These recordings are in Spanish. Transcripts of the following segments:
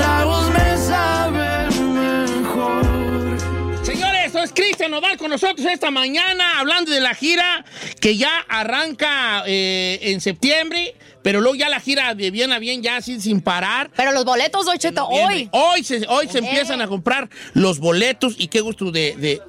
Me. Señores, es Cristian Nodal con nosotros esta mañana hablando de la gira que ya arranca eh, en septiembre, pero luego ya la gira de bien a bien ya así sin parar. Pero los boletos, Don Cheto, hoy. Hoy se, hoy se empiezan a comprar los boletos y qué gusto de, de,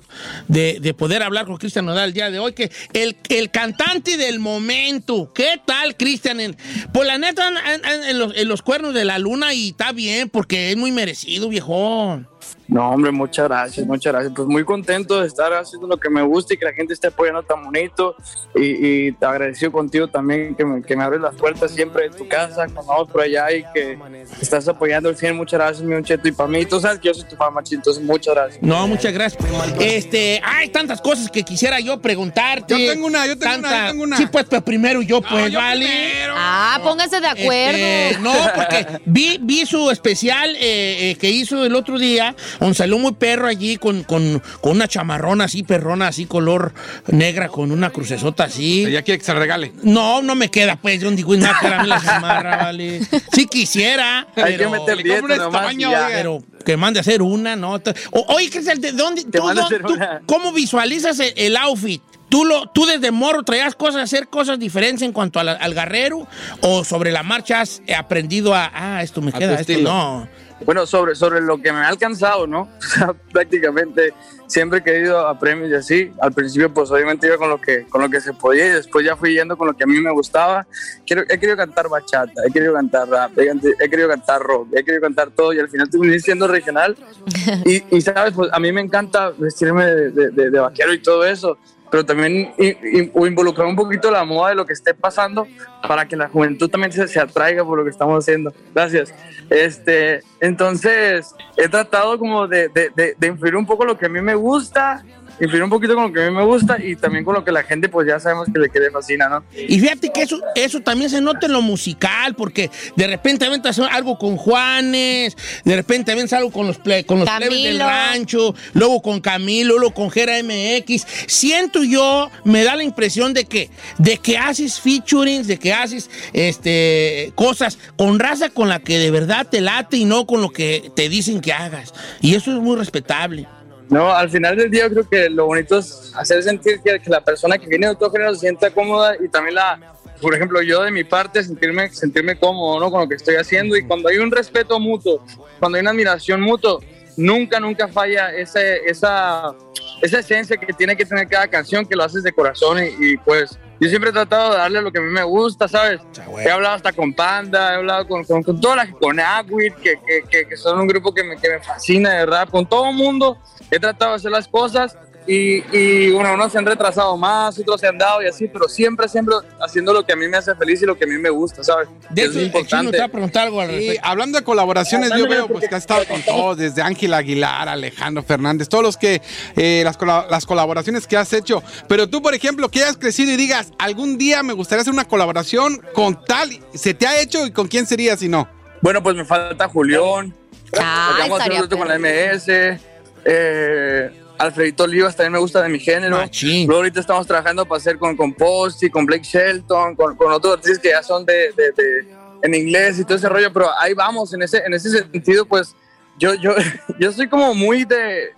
de- de poder hablar con Cristian Nodal el día de hoy, que el, el cantante del momento. ¿Qué tal, Cristian? En- Pues la neta, an- en, los, en los cuernos de la luna y está bien porque es muy merecido, viejón. No, hombre, muchas gracias, muchas gracias. Pues muy contento de estar haciendo lo que me gusta y que la gente esté apoyando tan bonito. Y, y te agradecido contigo también que me, que me abres las puertas siempre de tu casa, cuando vamos por allá y que estás apoyando el 100. Muchas gracias, mi Cheto. Y para mí, tú sabes que yo soy tu fan, machito, entonces muchas gracias. No, muchas gracias. Este, hay tantas cosas que quisiera yo preguntarte. Yo tengo una, yo tengo una, yo tengo una. Sí, pues, pero primero yo, pues, yo vale. primero. Ah, pónganse de acuerdo. Este, no, porque vi, vi su especial eh, eh, que hizo el otro día, donde salió muy perro allí con, con, con una chamarrona así, perrona, así, color negra, con una crucesota así. Ya quiere que se regale. No, no me queda, pues, John Digo, nada, la chamarra, vale. Sí quisiera, Hay que pero, meter un nomás y tamaño, pero que mande a hacer una, ¿no? O- oye, Cristian, ¿de dónde, Que tú, cómo visualizas el, el outfit? ¿Tú, lo, ¿Tú desde morro traías cosas, hacer cosas diferentes en cuanto la- al guerrero? ¿O sobre la marcha has aprendido a, ah, esto me A queda, esto no? Bueno, sobre, sobre lo que me ha alcanzado, ¿no? O sea, prácticamente siempre he querido a premios y así. Al principio, pues obviamente iba con lo que, con lo que se podía y después ya fui yendo con lo que a mí me gustaba. Quiero, he querido cantar bachata, he querido cantar rap, he, he querido cantar rock, he querido cantar todo y al final terminé siendo regional. Y, y, sabes, pues a mí me encanta vestirme de, de- de- de vaquero y todo eso. Pero también i- i- o involucrar un poquito la moda de lo que esté pasando para que la juventud también se, se atraiga por lo que estamos haciendo. Gracias. Este, entonces, he tratado como de, de, de, de influir un poco lo que a mí me gusta, influir un poquito con lo que a mí me gusta y también con lo que la gente pues ya sabemos que le, que le fascina, ¿no? Y fíjate que eso, eso también se nota en lo musical, porque de repente aventas algo con Juanes, de repente aventas algo con los, ple- con los plebes del rancho, luego con Camilo, luego con Jera MX. Siento yo, me da la impresión de que, de que haces featurings, de que haces este, cosas con raza con la que de verdad te late y no con lo que te dicen que hagas. Y eso es muy respetable. No, al final del día yo creo que lo bonito es hacer sentir que, que la persona que viene de otro género se sienta cómoda y también la, por ejemplo, yo de mi parte sentirme, sentirme cómodo ¿no? con lo que estoy haciendo y cuando hay un respeto mutuo, cuando hay una admiración mutua, nunca, nunca falla ese, esa, esa esencia que tiene que tener cada canción que lo haces de corazón y, y, pues yo siempre he tratado de darle lo que a mí me gusta, ¿sabes? He hablado hasta con Panda, he hablado con, con, con toda la con Agüit, que, que, que, que son un grupo que me, que me fascina de rap, con todo el mundo he tratado de hacer las cosas y, y bueno, unos se han retrasado más, otros se han dado y así, pero siempre, siempre haciendo lo que a mí me hace feliz y lo que a mí me gusta, ¿sabes? De hecho, es importante. te a preguntar algo al Y respecto. hablando de colaboraciones, yo veo pues, que ha estado con todos, desde Ángel Aguilar, Alejandro Fernández, todos los que, eh, las, las colaboraciones que has hecho. Pero tú, por ejemplo, que hayas crecido y digas, algún día me gustaría hacer una colaboración con tal, ¿se te ha hecho y con quién sería si no? Bueno, pues me falta Julián, Ah, Porque vamos a hacer un con la. MS. Eh, Alfredito Olivas también me gusta de mi género. Machín. Luego ahorita estamos trabajando para hacer con, con Posty, con Blake Shelton, con, con otros artistas que ya son de, de- de- en inglés y todo ese rollo, pero ahí vamos, en ese, en ese sentido, pues yo, yo, yo soy como muy de,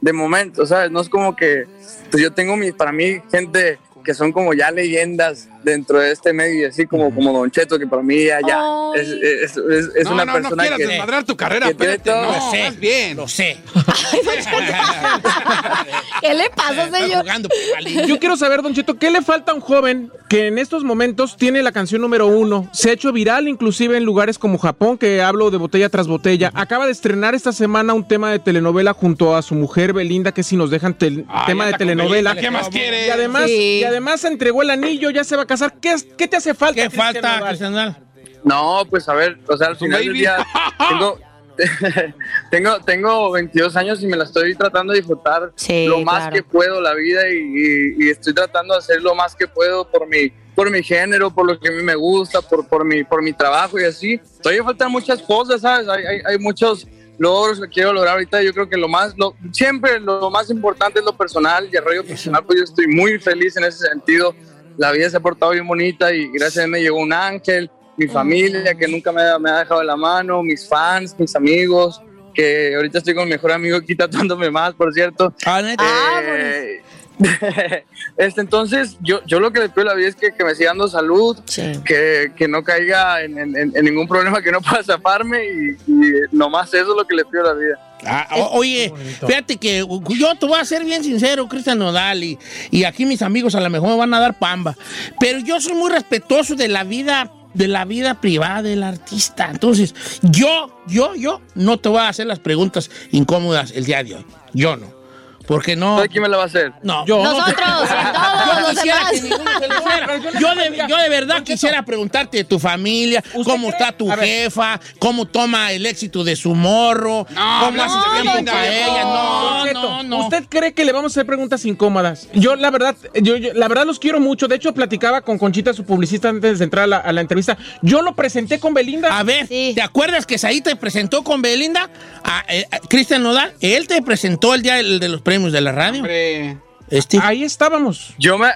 de momento, ¿sabes? No es como que, pues yo tengo mi, para mí, gente que son como ya leyendas dentro de este medio, y así como, como Don Cheto, que para mí ya, es, es- es- es no, una no, no persona quieras que... desmadrar tu carrera. No, Lo sé, bien. Lo sé. ¿Qué le pasa, señor? jugando, palillo. Yo quiero saber, Don Cheto, ¿qué le falta a un joven que en estos momentos tiene la canción número uno? Se ha hecho viral inclusive en lugares como Japón, que hablo de botella tras botella. Acaba de estrenar esta semana un tema de telenovela junto a su mujer Belinda, que si nos dejan tel- Ah, tema de telenovela. ¿Qué más quiere? Y además, Sí. y además se entregó el anillo, ya se va casar. ¿Qué, es- qué te hace falta? ¿Qué falta? Cristian Nodal? No, pues a ver, o sea, al final del día tengo, tengo, tengo 22 años y me la estoy tratando de disfrutar Sí, lo más claro. que puedo la vida y, y- y estoy tratando de hacer lo más que puedo por mi, por mi género, por lo que a mí me gusta, por, por, mi, por mi trabajo y así. Todavía faltan muchas cosas, ¿sabes? Hay, hay, hay muchos logros que quiero lograr ahorita. Yo creo que lo más, lo, siempre lo más importante es lo personal y el rollo personal, pues yo estoy muy feliz en ese sentido. La vida se ha portado bien bonita y gracias a él me llegó un ángel, mi familia que nunca me, ha- me ha dejado de la mano, mis fans, mis amigos, que ahorita estoy con mi mejor amigo aquí tatuándome más, por cierto. Ah. Ah, Eh, este, entonces, yo, yo lo que le pido a la vida es que, que me siga dando salud, Sí. que, que no caiga en, en- en- en ningún problema que no pueda zafarme y, y nomás eso es lo que le pido a la vida. Ah, o- oye, fíjate que yo te voy a ser bien sincero, Cristian Nodal, y, y aquí mis amigos a lo mejor me van a dar pamba, pero yo soy muy respetuoso de la vida de la vida privada del artista. Entonces, yo, yo, yo no te voy a hacer las preguntas incómodas el día de hoy. Yo no. Porque no. ¿Sabe quién me la va a hacer? No. Yo. Nosotros, todos Yo los quisiera demás. que ninguno se lo hiciera. Yo de, yo de verdad quisiera preguntarte de tu familia, ¿Usted cómo cree? está tu A ver. jefa, cómo toma el éxito de su morro, No, cómo no, hace no, tiempo para ella. No, no, no. ¿Usted cree que le vamos a hacer preguntas incómodas? Yo, la verdad, yo, yo- la verdad los quiero mucho. De hecho, platicaba con Conchita, su publicista, antes de entrar a la, a la entrevista. Yo lo presenté con Belinda. A ver, Sí. ¿te acuerdas que Saí te presentó con Belinda? A, eh, a Cristian Nodal, él te presentó el día de los premios de la radio. Hombre. Este. Ahí estábamos. Yo me,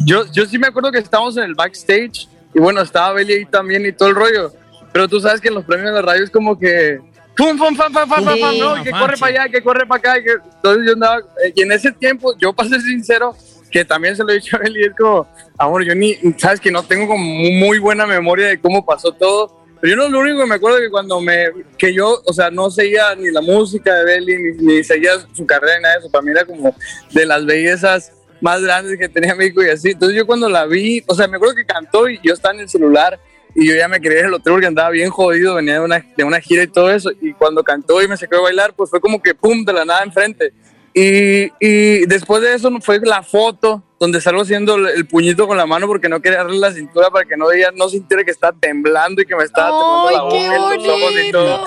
yo, yo sí me acuerdo que estábamos en el backstage y bueno, estaba Beli ahí también y todo el rollo. Pero tú sabes que en los premios de la radio es como que pum, pum, pam, pam, pam, pam, Sí. no, que corre sí. para allá, que corre para acá. y que- Entonces yo andaba, eh, y en ese tiempo, yo para ser sincero, que también se lo he dicho a Beli, es como, amor, yo ni, sabes que no tengo como muy buena memoria de cómo pasó todo. Pero yo no lo único que me acuerdo que cuando me, que yo, o sea, no seguía ni la música de Belly, ni, ni seguía su carrera ni nada de eso. Para mí era como de las bellezas más grandes que tenía México y así. Entonces yo cuando la vi, o sea, me acuerdo que cantó y yo estaba en el celular y yo ya me quería ir al hotel porque andaba bien jodido, venía de una, de una gira y todo eso. Y cuando cantó y me sacó a bailar, pues fue como que pum, de la nada enfrente. Y, y después de eso fue la foto donde salgo haciendo el, puñito con la mano porque no quería darle la cintura para que no, ella no sintiera que estaba temblando y que me estaba temblando la ¡Ay, qué boca y los ojos y todo.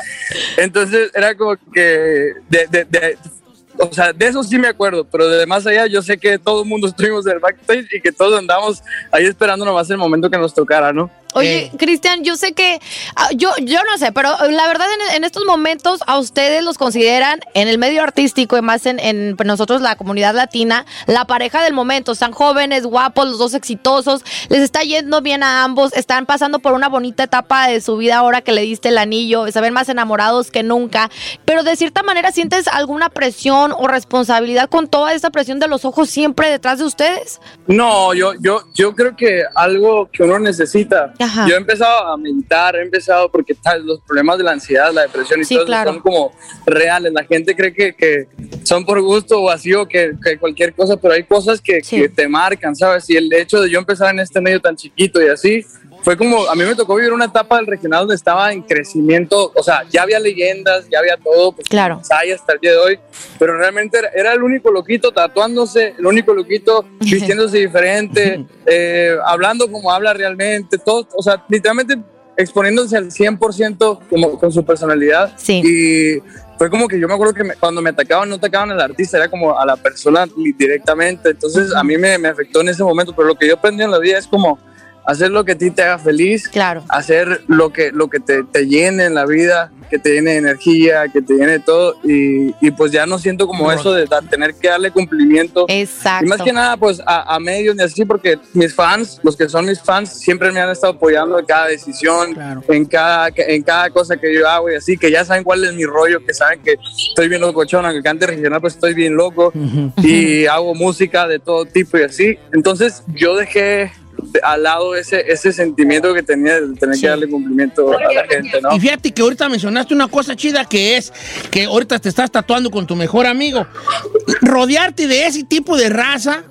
Entonces era como que, de, de- de- o sea, de eso sí me acuerdo, pero de más allá yo sé que todo el mundo estuvimos en el backstage y que todos andamos ahí esperando nomás el momento que nos tocara, ¿no? Oye, Eh. Cristian, yo sé que ah, yo yo no sé, pero la verdad en, en estos momentos a ustedes los consideran en el medio artístico y más en, en nosotros la comunidad latina la pareja del momento. Están jóvenes, guapos, los dos exitosos, les está yendo bien a ambos, están pasando por una bonita etapa de su vida ahora que le diste el anillo, se ven más enamorados que nunca. Pero de cierta manera sientes alguna presión o responsabilidad con toda esta presión de los ojos siempre detrás de ustedes. No, yo, yo, yo creo que algo que uno necesita. Ajá. Yo he empezado a meditar, he empezado porque tal, los problemas de la ansiedad, la depresión y Sí, todo eso claro. son como reales. La gente cree que, que son por gusto o así o que, que cualquier cosa, pero hay cosas que, Sí. que te marcan, ¿sabes? Y el hecho de yo empezar en este medio tan chiquito y así, fue como, a mí me tocó vivir una etapa del regional donde estaba en crecimiento, o sea, ya había leyendas, ya había todo, pues Claro. hay hasta el día de hoy, pero realmente era, era el único loquito tatuándose, el único loquito vistiéndose diferente, eh, hablando como habla realmente, todo, o sea, literalmente exponiéndose al 100% como, con su personalidad. Sí. Y fue como que yo me acuerdo que me- cuando me atacaban, no atacaban al artista, era como a la persona directamente. Entonces a mí me, me afectó en ese momento, pero lo que yo aprendí en la vida es como hacer lo que a ti te haga feliz, Claro. hacer lo que, lo que te, te llene en la vida, que te llene de energía, que te llene de todo, y, y pues ya no siento como eso de da- tener que darle cumplimiento. Exacto. Y más que nada, pues a, a medios y así, porque mis fans, los que son mis fans, siempre me han estado apoyando en cada decisión, Claro. en, cada, en cada cosa que yo hago y así, que ya saben cuál es mi rollo, que saben que estoy bien locochón, aunque cante regional, pues estoy bien loco y hago música de todo tipo y así. Entonces yo dejé de- al lado ese, ese sentimiento que tenía de tener Sí. que darle cumplimiento a la gente, ¿no? Y fíjate que ahorita mencionaste una cosa chida que es que ahorita te estás tatuando con tu mejor amigo. Rodearte de ese tipo de raza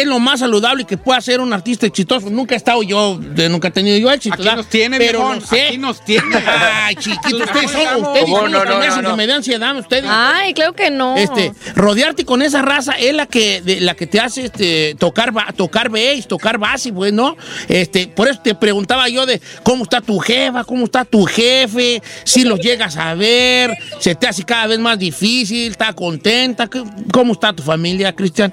es lo más saludable que puede hacer un artista exitoso. Nunca he estado yo, de- nunca he tenido yo éxito. Aquí ¿verdad? nos tiene, pero viejón, no sé. aquí nos tiene. Ay, chiquito, ustedes son, ustedes son No, no, que me den ansiedad, ustedes. Ay, creo que no. Este, rodearte con esa raza es la que, de- la que te hace este, tocar, tocar bass, tocar base, pues, ¿no? Este, por eso te preguntaba yo de cómo está tu jefa, cómo está tu jefe, si los llegas a ver, se te hace cada vez más difícil, está contenta, ¿Qué- ¿cómo está tu familia, Cristian?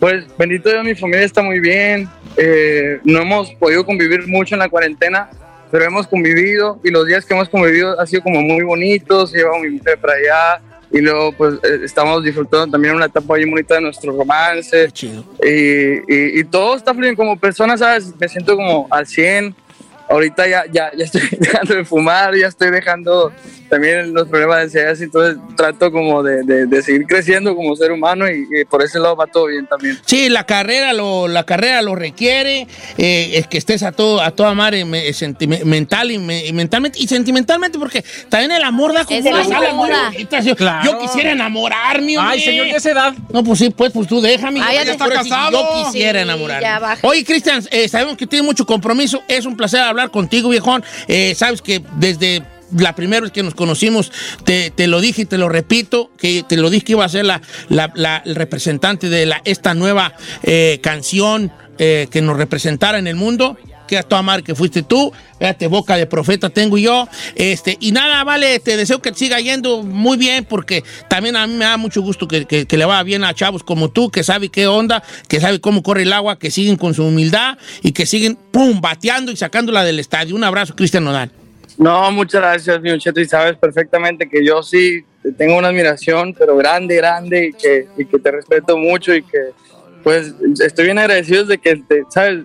Pues bendito Dios, mi familia está muy bien. Eh, no hemos podido convivir mucho en la cuarentena, pero hemos convivido y los días que hemos convivido han sido como muy bonitos. Llevo a mi mujer para allá y luego pues eh, estamos disfrutando también una etapa bien bonita de nuestro romance. Chido. Y, y- y todo está fluyendo como persona, ¿sabes? Me siento como al 100. Ahorita ya, ya, ya estoy dejando de fumar, ya estoy dejando también los problemas de ansiedad, entonces trato como de, de- de seguir creciendo como ser humano y, y por ese lado va todo bien también. Sí, la carrera lo, la carrera lo requiere, eh, es que estés a todo, a toda madre me- mental y, me- y mentalmente, y sentimentalmente, porque también el amor da como una sala muy bonita, sí. Claro. Yo quisiera enamorarme, hombre. Ay, señor, de esa edad. No, pues sí, pues, pues tú déjame. Ah, ya Yo está casado. Yo quisiera Sí, enamorarme. ya baja. Oye, Cristian, eh, sabemos que tienes mucho compromiso. Es un placer hablar contigo, viejón. Eh, sabes que desde la primera vez que nos conocimos, te, te lo dije y te lo repito, que te lo dije que iba a ser la, la- el representante de la, esta nueva eh, canción eh, que nos representara en el mundo. Que a toda madre que fuiste tú, fíjate, boca de profeta tengo yo. Este, y nada, vale, te deseo que te siga yendo muy bien, porque también a mí me da mucho gusto que, que- que le vaya bien a chavos como tú, que sabe qué onda, que sabe cómo corre el agua, que siguen con su humildad y que siguen, pum, bateando y sacándola del estadio. Un abrazo, Cristian Nodal. No, muchas gracias, mi Cheto, y sabes perfectamente que yo sí te tengo una admiración, pero grande, grande, y que, y que te respeto mucho y que, pues, estoy bien agradecido de que, te, sabes,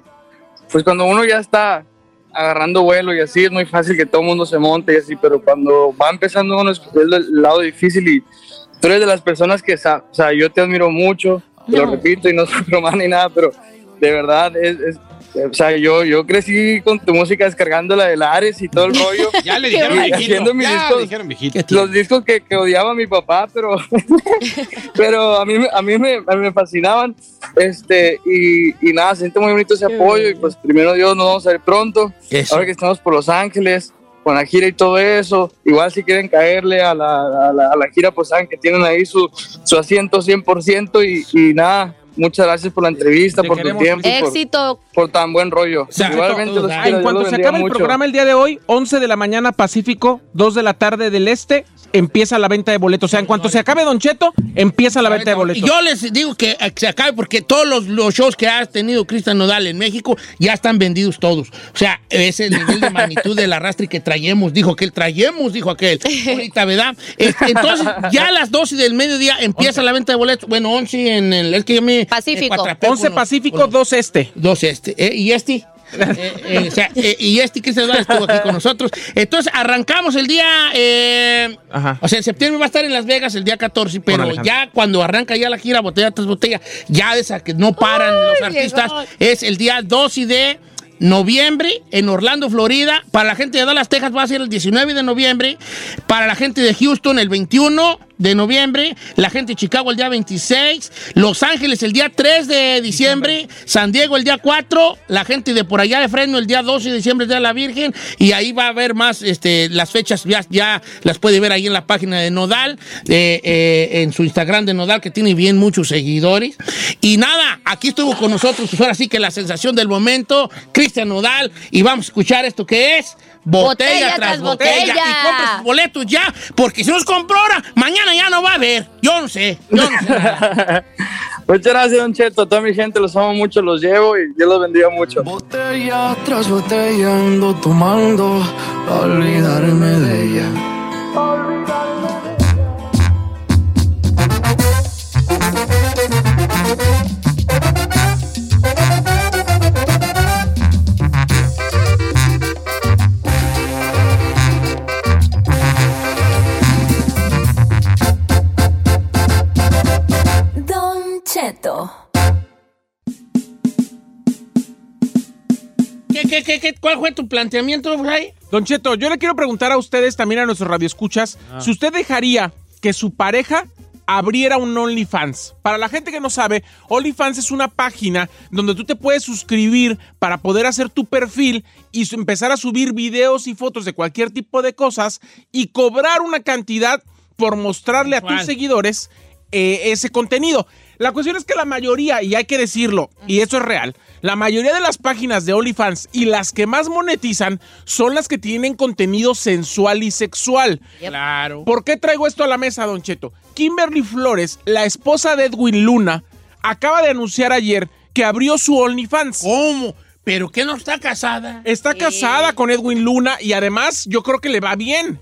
pues cuando uno ya está agarrando vuelo y así, es muy fácil que todo el mundo se monte y así, pero cuando va empezando uno es el lado difícil y tú eres de las personas que, o sea, yo te admiro mucho, te lo repito y no soy broma ni nada, pero de verdad es, es- o sea, yo, yo crecí con tu música descargándola de Ares y todo el rollo. Ya le dijeron viejito. Haciendo mis Ya discos. le dijeron los discos que, que odiaba mi papá, pero, pero a mí, me- a mí me, a mí me fascinaban. Este, y, y nada, siento muy bonito ese apoyo. Y pues primero Dios, nos vamos a ver pronto. Eso. Ahora que estamos por Los Ángeles, con la gira y todo eso. Igual si quieren caerle a la, a la, a la gira, pues saben que tienen ahí su, su asiento 100%. Y, y nada, muchas gracias por la entrevista, Te por tu tiempo, Éxito. por tan buen rollo. sea, Igualmente los quiero, en cuanto se acabe el mucho. programa el día de hoy, 11 de la mañana Pacífico, 2 de la tarde del Este, empieza la venta de boletos. O sea, en cuanto se acabe Don Cheto, empieza la venta de Y boletos. yo les digo que, eh, se acabe porque todos los, los shows que ha tenido Cristian Nodal en México ya están vendidos todos. O sea, ese es el nivel de magnitud del arrastre que traemos. Dijo que el traemos, dijo aquel. Ahorita, ¿verdad? Entonces, ya a las 12 del mediodía empieza la venta de boletos. Bueno, 11 en el. Es que yo me. Pacífico. me cuatrapeo 11 con los- Pacífico, 2 Este. Dos este. Eh, ¿Y este? Eh, eh, o sea, eh, y este Cristian Nodal estuvo aquí con nosotros. Entonces, arrancamos el día. eh, Ajá. o sea, en septiembre va a estar en Las Vegas el día 14, pero ya cuando arranca ya la gira botella tras botella, ya de esa que no paran los artistas, llegó. es el día 2 y de noviembre en Orlando, Florida. Para la gente de Dallas, Texas va a ser el 19 de noviembre. Para la gente de Houston el 21 de noviembre. La gente de Chicago el día 26. Los Ángeles el día 3 de diciembre. San Diego el día 4. La gente de por allá de Fresno el día 12 de diciembre, el día de la Virgen. Y ahí va a haber más, este, las fechas ya, ya las puede ver ahí en la página de Nodal, eh, en su Instagram de Nodal, que tiene bien muchos seguidores. Y nada, aquí estuvo con nosotros, pues ahora sí que la sensación del momento, Cristian Nodal. Y vamos a escuchar esto que es. Botella, Botella tras tras botella. botella. Y compre sus boletos ya, porque si no los compró ahora, mañana ya no va a haber. Yo no sé, yo no sé. Muchas gracias, Don Cheto. A toda mi gente los amo mucho, los llevo y Dios los bendiga mucho. Botella tras botella ando tomando olvidarme de ella. Don Cheto. ¿Qué, qué, qué, qué? ¿Cuál fue tu planteamiento, Fray? Don Cheto, yo le quiero preguntar a ustedes, también a nuestros radioescuchas, si usted dejaría que su pareja abriera un OnlyFans. Para la gente que no sabe, OnlyFans es una página donde tú te puedes suscribir para poder hacer tu perfil y empezar a subir videos y fotos de cualquier tipo de cosas y cobrar una cantidad por mostrarle a tus seguidores eh, ese contenido. La cuestión es que la mayoría, y hay que decirlo, y eso es real, la mayoría de las páginas de OnlyFans y las que más monetizan son las que tienen contenido sensual y sexual. Claro. ¿Por qué traigo esto a la mesa, Don Cheto? Kimberly Flores, la esposa de Edwin Luna, acaba de anunciar ayer que abrió su OnlyFans. ¿Cómo? ¿Pero qué no está casada? Está casada con Edwin Luna y además yo creo que le va bien.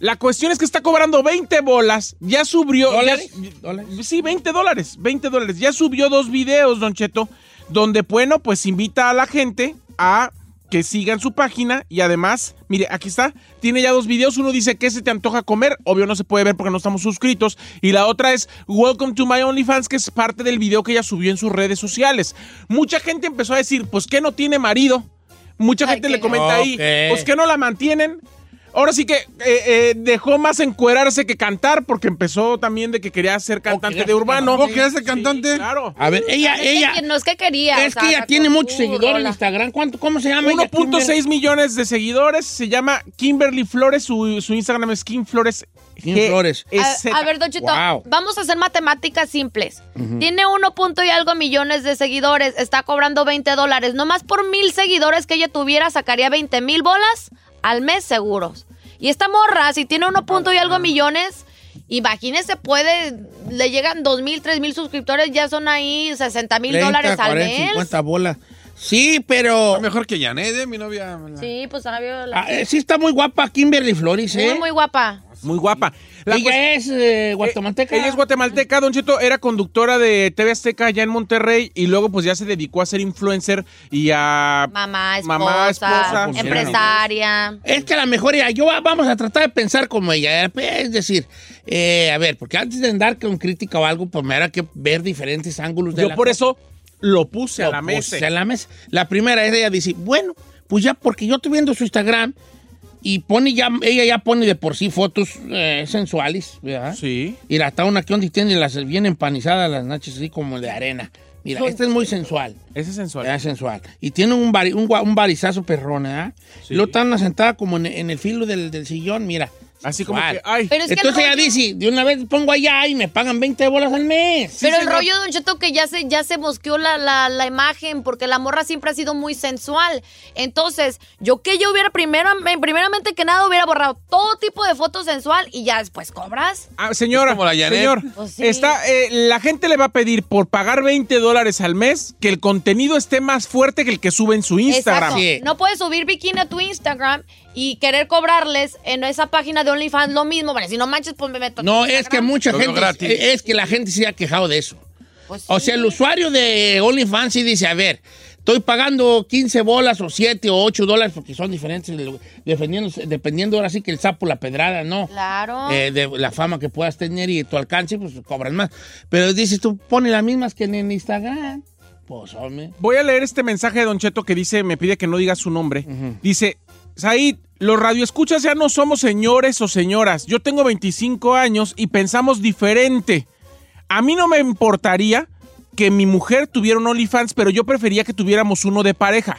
La cuestión es que está cobrando 20 bolas, ya subió... ya- ¿Dólares? Sí, 20 dólares, 20 dólares. Ya subió dos videos, Don Cheto, donde, bueno, pues invita a la gente a que sigan su página y además, mire, aquí está, tiene ya dos videos. Uno dice que se te antoja comer, obvio no se puede ver porque no estamos suscritos. Y la otra es Welcome to my OnlyFans, que es parte del video que ella subió en sus redes sociales. Mucha gente empezó a decir, pues que no tiene marido. Mucha Ay, gente le comenta ahí, pues que no la mantienen. Ahora sí que eh, eh, dejó más encuerarse que cantar porque empezó también de que quería ser cantante quería de ser urbano. ¿Cómo que ese cantante? Claro. A ver, ella, Es que ella... no es que quería. Es que ella tiene muchos seguidores en. Instagram. ¿Cuánto, ¿Cómo se llama? ella? 1.6 millones de seguidores. Se llama Kimberly Flores. Su, su Instagram es Kim Flores. Kim G- Flores. S- A, a ver, Don Chito, Wow. vamos a hacer matemáticas simples. Tiene 1 punto y algo millones de seguidores, está cobrando 20 dólares. Nomás por mil seguidores que ella tuviera, sacaría 20 mil bolas al mes seguros. Y esta morra, si tiene 1 punto y algo millones, imagínese, puede, le llegan 2 mil, 3 mil suscriptores, ya son ahí 60 mil 30, dólares al 40, mes. 50 bolas. Sí, pero... Mejor que Janet, ¿eh? mi novia. Sí, pues Ana la- Ah, eh, sí está muy guapa Kimberly Flores, ¿eh? muy, muy guapa. Muy guapa. La ella es eh, guatemalteca. Ella es guatemalteca, Don Cheto, era conductora de TV Azteca allá en Monterrey y luego pues ya se dedicó a ser influencer y a... Mamá, esposa, Mamá, esposa. empresaria. Es que a lo mejor ella, yo vamos a tratar de pensar como ella. eh, Es decir, eh, a ver, porque antes de andar con crítica o algo, pues me habrá que ver diferentes ángulos de Yo la por cosa. eso lo puse a la mesa. puse a la mesa. La primera es ella dice, bueno, pues ya porque yo estoy viendo su Instagram y pone ya, ella ya pone de por sí fotos eh, sensuales, ¿verdad? Sí. Mira, está una que donde tiene las bien empanizadas las nachas así como de arena. Mira, esta es muy sensual. Ese es sensual. Es sensual. Y tiene un, bari- un, gua- un barizazo perrón, ¿verdad? Sí. Y luego está una sentada como en, en el filo del, del sillón, mira. Así como que, ay, Pero es que Entonces ella rollo- dice, de una vez pongo allá y me pagan 20 bolas al mes. Pero el señor. rollo, Don Cheto, que ya se, ya se mosqueó la, la, la imagen, porque la morra siempre ha sido muy sensual. Entonces, yo que yo hubiera primero, primeramente que nada hubiera borrado todo tipo de fotos sensual y ya después cobras. Ah, señora, como la Janet. señor, Pues sí. está, eh, la gente le va a pedir por pagar 20 dólares al mes que el contenido esté más fuerte que el que sube en su Instagram. Sí. No puedes subir bikini a tu Instagram y querer cobrarles en esa página de OnlyFans lo mismo. Bueno, si no manches, pues me meto. No, es que mucha Todo gente, gratis. es que la gente se ha quejado de eso. Pues O sí. sea, el usuario de OnlyFans sí dice, a ver, estoy pagando 15 bolas o 7 o 8 dólares porque son diferentes, dependiendo, dependiendo ahora sí que el sapo, la pedrada, ¿no? Claro. Eh, de la fama que puedas tener y tu alcance, pues cobran más. Pero dices, tú pones las mismas que en Instagram. Pues, hombre. Voy a leer este mensaje de Don Cheto que dice, me pide que no diga su nombre. Dice, Said, los radioescuchas ya no somos señores o señoras. Yo tengo 25 años y pensamos diferente. A mí no me importaría que mi mujer tuviera un OnlyFans, pero yo prefería que tuviéramos uno de pareja.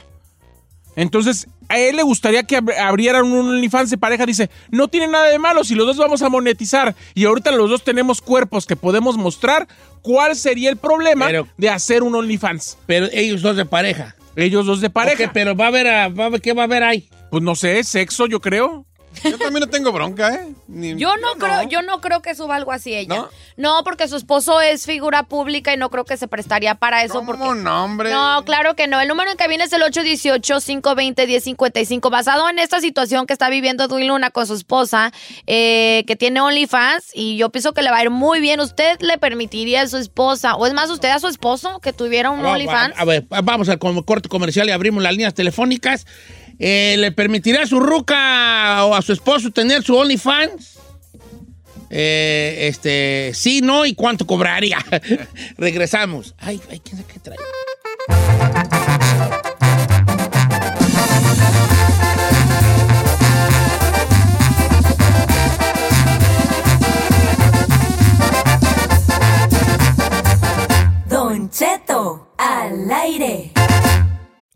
Entonces, a él le gustaría que ab- abrieran un OnlyFans de pareja. Dice, no tiene nada de malo si los dos vamos a monetizar y ahorita los dos tenemos cuerpos que podemos mostrar. ¿Cuál sería el problema Pero- de hacer un OnlyFans? Pero ellos dos de pareja. Ellos dos de pareja. Pero va a haber, a- va a haber- ¿qué va a haber ahí? Pues no sé, sexo, yo creo. Yo también no tengo bronca, ¿eh? Ni- Yo no creo, yo no creo que suba algo así ella. ¿No? ¿No? porque su esposo es figura pública y no creo que se prestaría para eso. ¿Cómo porque... no, hombre? No, claro que no. El número en cabina es el 818-520-1055. Basado en esta situación que está viviendo Edwin Luna con su esposa, eh, que tiene OnlyFans, y yo pienso que le va a ir muy bien. ¿Usted le permitiría a su esposa, o es más, usted a su esposo, que tuviera un va- OnlyFans? A ver, vamos al corte comercial y abrimos las líneas telefónicas. Eh, ¿Le permitirá a su ruca o a su esposo tener su OnlyFans? Eh, este, sí, no, ¿y cuánto cobraría? Regresamos. Ay, ay, ¿quién sabe qué trae? Don Cheto, al aire.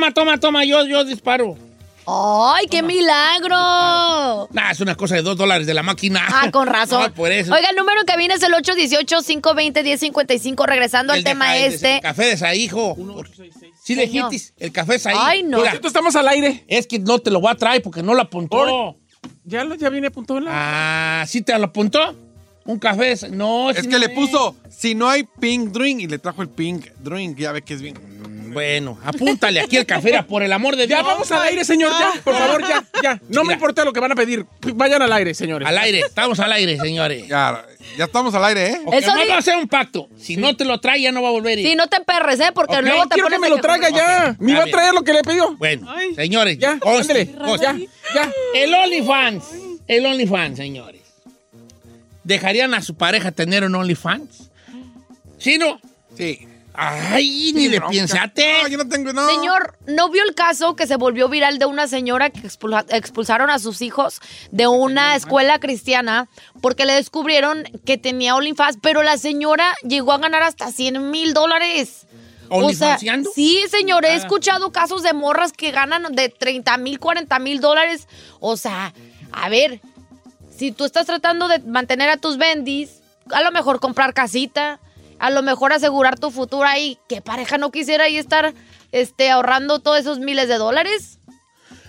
Toma, toma, toma. Yo, yo disparo. ¡Ay, qué milagro! Nah, es una cosa de dos dólares de la máquina. Ah, con razón. No, por eso. Oiga, el número en cabina es el 818-520-1055. Regresando al El tema de- este. El café de Saijo. Sí, le Señor. jitis. El café es ahí. Ay, no. Mira, estamos al aire. es que no te lo voy a traer porque no lo apuntó. Por- Ya, lo, ya viene apuntado en la... Ah, ¿sí te lo apuntó? Un café. es- No, Es sí que no le es. puso, si no hay pink drink, y le trajo el pink drink, ya ve que es bien. Bueno, apúntale aquí el café, era, por el amor de Dios. Ya vamos al aire, señor, ya, por favor, ya, ya. No me importa lo que van a pedir. Vayan al aire, señores. Al aire, estamos al aire, señores. Ya, ya estamos al aire, ¿eh? Eso vamos a hacer un pacto. Si no te lo trae, ya no va a volver a ir. Sí, no te perres, ¿eh? Porque Ok, luego te Quiero pones que me lo traiga ya. Ok, Me va a traer lo que le pidió. Bueno, señores, Ya, ándale. Ya, ya. El OnlyFans, el OnlyFans, señores. ¿Dejarían a su pareja tener un OnlyFans? ¿Sí, no? Sí. Ay, ni le bronca. piensaste. No, yo no tengo, no. Señor, ¿no vio el caso que se volvió viral de una señora que expulsa- expulsaron a sus hijos de una escuela cristiana porque le descubrieron que tenía OnlyFans, pero la señora llegó a ganar hasta 100 mil dólares? O sea, sí, señor, he Ah. escuchado casos de morras que ganan de 30 mil, 40 mil dólares. O sea, a ver, si tú estás tratando de mantener a tus bendis, a lo mejor comprar casita, a lo mejor asegurar tu futuro ahí. ¿Qué pareja no quisiera ahí estar este, ahorrando todos esos miles de dólares?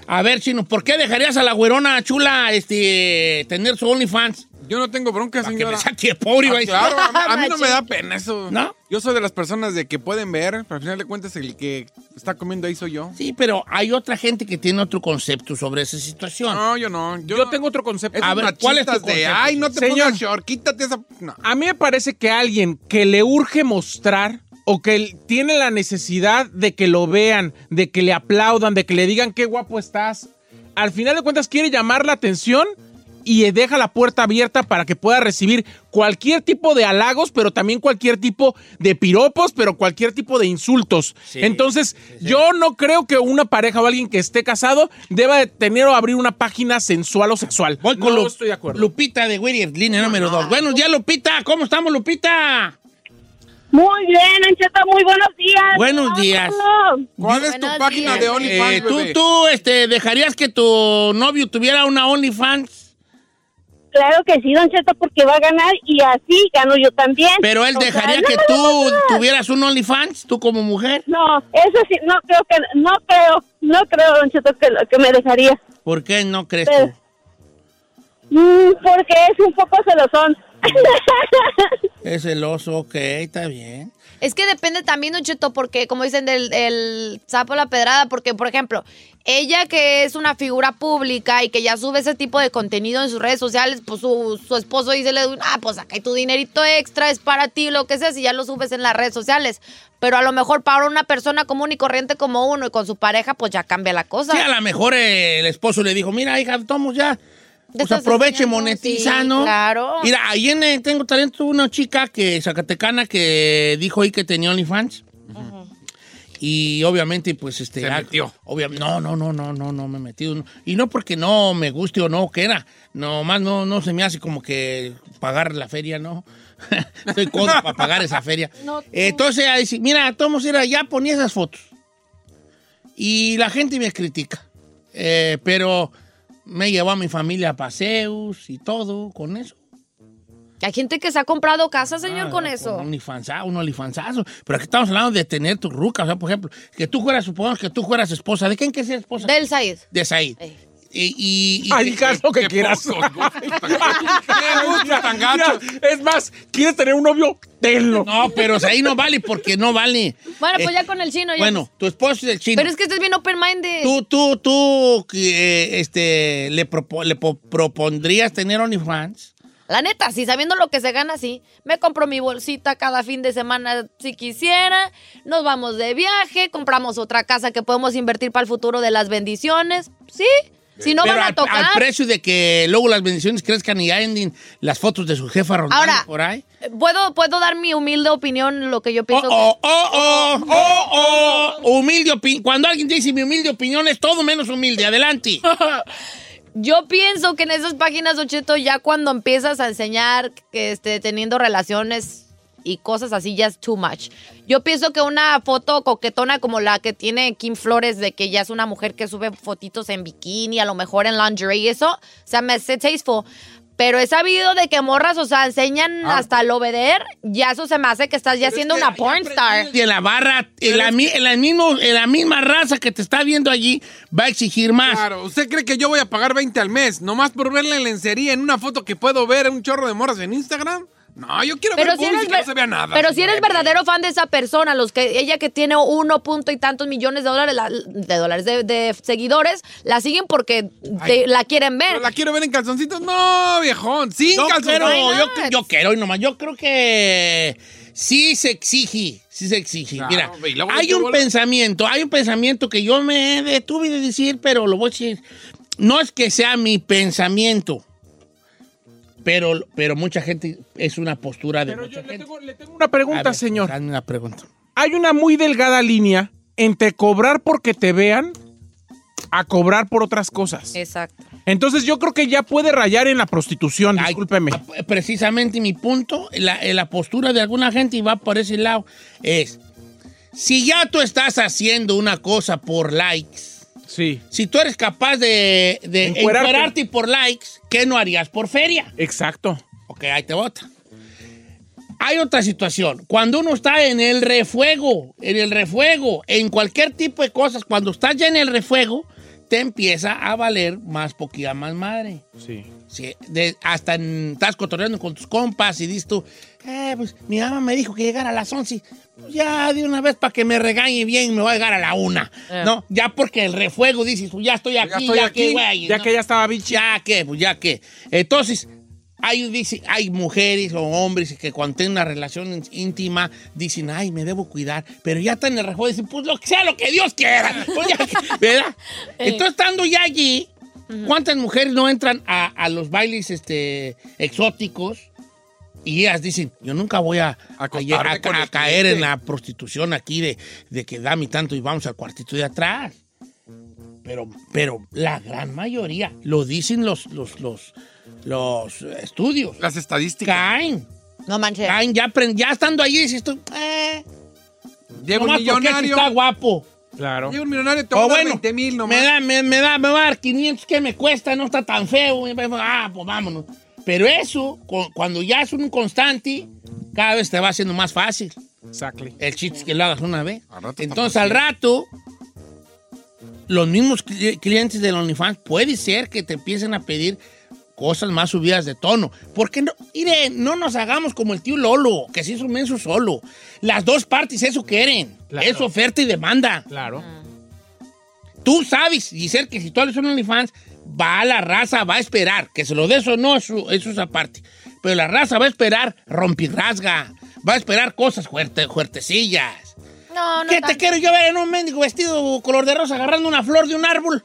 A ver, Chino, ¿por qué dejarías a la güerona chula este, tener su OnlyFans? Yo no tengo bronca, que señora. me saque pobre, Ah, claro, a mí, a mí no me da pena eso. ¿No? Yo soy de las personas de que pueden ver, pero al final de cuentas el que está comiendo ahí soy yo. Sí, pero hay otra gente que tiene otro concepto sobre esa situación. No, yo no. Yo, Yo tengo otro concepto. A ver, ¿cuál es tu de, ay, no te Señor. pongas short, quítate esa... No. A mí me parece que alguien que le urge mostrar o que tiene la necesidad de que lo vean, de que le aplaudan, de que le digan qué guapo estás, al final de cuentas quiere llamar la atención y deja la puerta abierta para que pueda recibir cualquier tipo de halagos, pero también cualquier tipo de piropos, pero cualquier tipo de insultos. Entonces, yo no creo que una pareja o alguien que esté casado deba de tener o abrir una página sensual o sexual. Voy con no Lu- estoy de acuerdo. Lupita de Whittier, línea número dos. Buenos días, Lupita. ¿Cómo estamos, Lupita? Muy bien, Ancheta, muy buenos días. Buenos días. ¿Cuál es tu Buenos página días. de OnlyFans, Eh, ¿Tú, bebé? tú este, dejarías que tu novio tuviera una OnlyFans? Claro que sí, Don Cheto, porque va a ganar y así gano yo también. Pero él O dejaría que tú tuvieras un OnlyFans, tú como mujer. No, eso sí, no creo que, no creo, no creo, Don Cheto, que, que me dejaría. ¿Por qué no crees Pero- tú? Mm, porque es un poco celosón. Es el oso, ok, está bien. Es que depende también, Don Cheto, porque como dicen del el sapo a la pedrada, porque por ejemplo, ella que es una figura pública y que ya sube ese tipo de contenido en sus redes sociales, pues su, su esposo dice, ah, pues acá hay tu dinerito extra, es para ti, lo que sea, si ya lo subes en las redes sociales. Pero a lo mejor para una persona común y corriente como uno y con su pareja, pues ya cambia la cosa. Sí, a lo mejor eh, el esposo le dijo, mira, hija, tomos ya. Pues aproveche, monetiza, sí, ¿no? claro. Mira, ahí en eh, Tengo Talento una chica que, Zacatecana, que dijo ahí que tenía OnlyFans. Y obviamente, pues, este... Se ah, metió. obvia- no, no, no, no, no, no me he metido. no. Y no porque no me guste o no, que era. Nomás no, no se me hace como que pagar la feria, ¿no? Estoy codo para pagar esa feria. No. Entonces, ahí sí, mira, Tomos, era, ya ponía esas fotos. Y la gente me critica. Eh, pero me llevó a mi familia a paseos y todo con eso. Hay gente que se ha comprado casa, señor, Ah, con eso. Un OnlyFansa- un. Pero aquí estamos hablando de tener tu ruca. O sea, por ejemplo, que tú fueras, supongamos que tú fueras esposa. ¿De quién que sea esposa? Del Said. De Said. Eh. Y, y, y- Ay, haz lo que quieras. es más, ¿quieres tener un novio? Tenlo. No, pero Said no vale porque no vale. Bueno, pues Eh, ya con el chino. Ya Bueno, tu esposo es el chino. Pero es que este es bien open-minded. Tú, tú, tú, que, este, le, propo- le po- propondrías tener OnlyFans. La neta, sí, sabiendo lo que se gana, sí. Me compro mi bolsita cada fin de semana si quisiera. Nos vamos de viaje, compramos otra casa que podemos invertir para el futuro de las bendiciones. Sí, si no Pero van a al, tocar. al precio de que luego las bendiciones crezcan y anden las fotos de su jefa rondando Ahora, por ahí. ¿puedo, puedo dar mi humilde opinión, lo que yo Oh, pienso. oh, oh, oh, oh, oh. Humilde opinión. Cuando alguien dice mi humilde opinión es todo menos humilde. Adelante. Yo pienso que en esas páginas, Ocheto, ya cuando empiezas a enseñar que esté teniendo relaciones y cosas así, ya es too much. Yo pienso que una foto coquetona como la que tiene Kim Flores, de que ya es una mujer que sube fotitos en bikini, a lo mejor en lingerie y eso, o sea, me hace tasteful. Pero he sabido de que morras, o sea, enseñan hasta el obeder, ya eso se me hace que estás ya siendo una porn star. Y en la barra, en la, mi- en la mismo- en la misma raza que te está viendo allí, va a exigir más. Claro, ¿usted cree que yo voy a pagar 20 al mes nomás por verle en lencería en una foto que puedo ver un chorro de morras en Instagram? No, yo quiero Pero ver si eres, que no se vea nada. pero si eres verdadero fan de esa persona, los que ella que tiene uno punto y tantos millones de dólares, la- de dólares de, de seguidores, la siguen porque te- la quieren ver. ¿Pero ¿La quiero ver en calzoncitos? No, viejón, sin Yo calzoncitos. quiero, yo, yo quiero, y nomás, yo creo que sí se exige, sí se exige. Claro, Mira, hay un pensamiento, hay un pensamiento que yo me detuve de decir, pero lo voy a decir. No es que sea mi pensamiento, pero, pero mucha gente, es una postura de Pero mucha yo le gente. tengo, le tengo una pregunta, ver, señor. una pregunta. Hay una muy delgada línea entre cobrar porque te vean a cobrar por otras cosas. Exacto. Entonces yo creo que ya puede rayar en la prostitución, Ay, discúlpeme. Precisamente mi punto, la, la postura de alguna gente, y va por ese lado, es, si ya tú estás haciendo una cosa por likes, Sí, si tú eres capaz de, de Encuerarte. encuerarte por likes, ¿qué no harías por feria? exacto. Ok, ahí te bota. Hay otra situación. Cuando uno está en el refuego, en el refuego, en cualquier tipo de cosas, cuando estás ya en el refuego, te empieza a valer más poquilla más madre. Sí. Sí, de- hasta en- estás cotorreando con tus compas y dices tú, eh, pues mi mamá me dijo que llegara a las 11. Pues ya de una vez para que me regañe bien, me voy a llegar a la una. Eh. No, ya porque el refuego dices, pues ya estoy aquí, ya, estoy aquí, que, güey. ya ¿no? que ya estaba bichi. Ya que, pues ya que. Entonces, hay, dice, hay mujeres o hombres que cuando tienen una relación ín- íntima dicen, ay, me debo cuidar, pero ya están en el refuego y dicen, pues lo que sea lo que Dios quiera. Pues ya ¿Verdad? Entonces, estando ya allí, ¿cuántas mujeres no entran a, a los bailes este, exóticos? Y ellas dicen, yo nunca voy a, a, a- a caer en la prostitución aquí de, de que dame tanto y vamos al cuartito de atrás. Pero, pero la gran mayoría, lo dicen los, los, los, los estudios. Las estadísticas. Caen. No manches. Caen, ya, ya estando allí dices tú, eh, Llega un millonario. está guapo. Claro. Llega un millonario, te va a dar bueno, 20 mil nomás. me da, me, me da, me va a dar 500, ¿qué me cuesta? No está tan feo. Ah, pues vámonos. Pero eso, cu- cuando ya es un constante, cada vez te va haciendo más fácil. Exactly. El chiste es que lo hagas una vez. Al Entonces, al rato, los mismos cli- clientes del OnlyFans puede ser que te empiecen a pedir cosas más subidas de tono. Porque no, mire, no nos hagamos como el tío Lolo, que se hizo un menso solo. Las dos partes eso quieren. Claro. Es oferta y demanda. Claro. Tú sabes, Giselle, que si tú eres un OnlyFans, va a la raza, va a esperar. Que se lo des o no, eso, eso es aparte. Pero la raza va a esperar rompirrasga. Va a esperar cosas fuerte, fuertecillas. No, no. ¿Qué te tanto. quiero yo ver en un mendigo vestido color de rosa agarrando una flor de un árbol?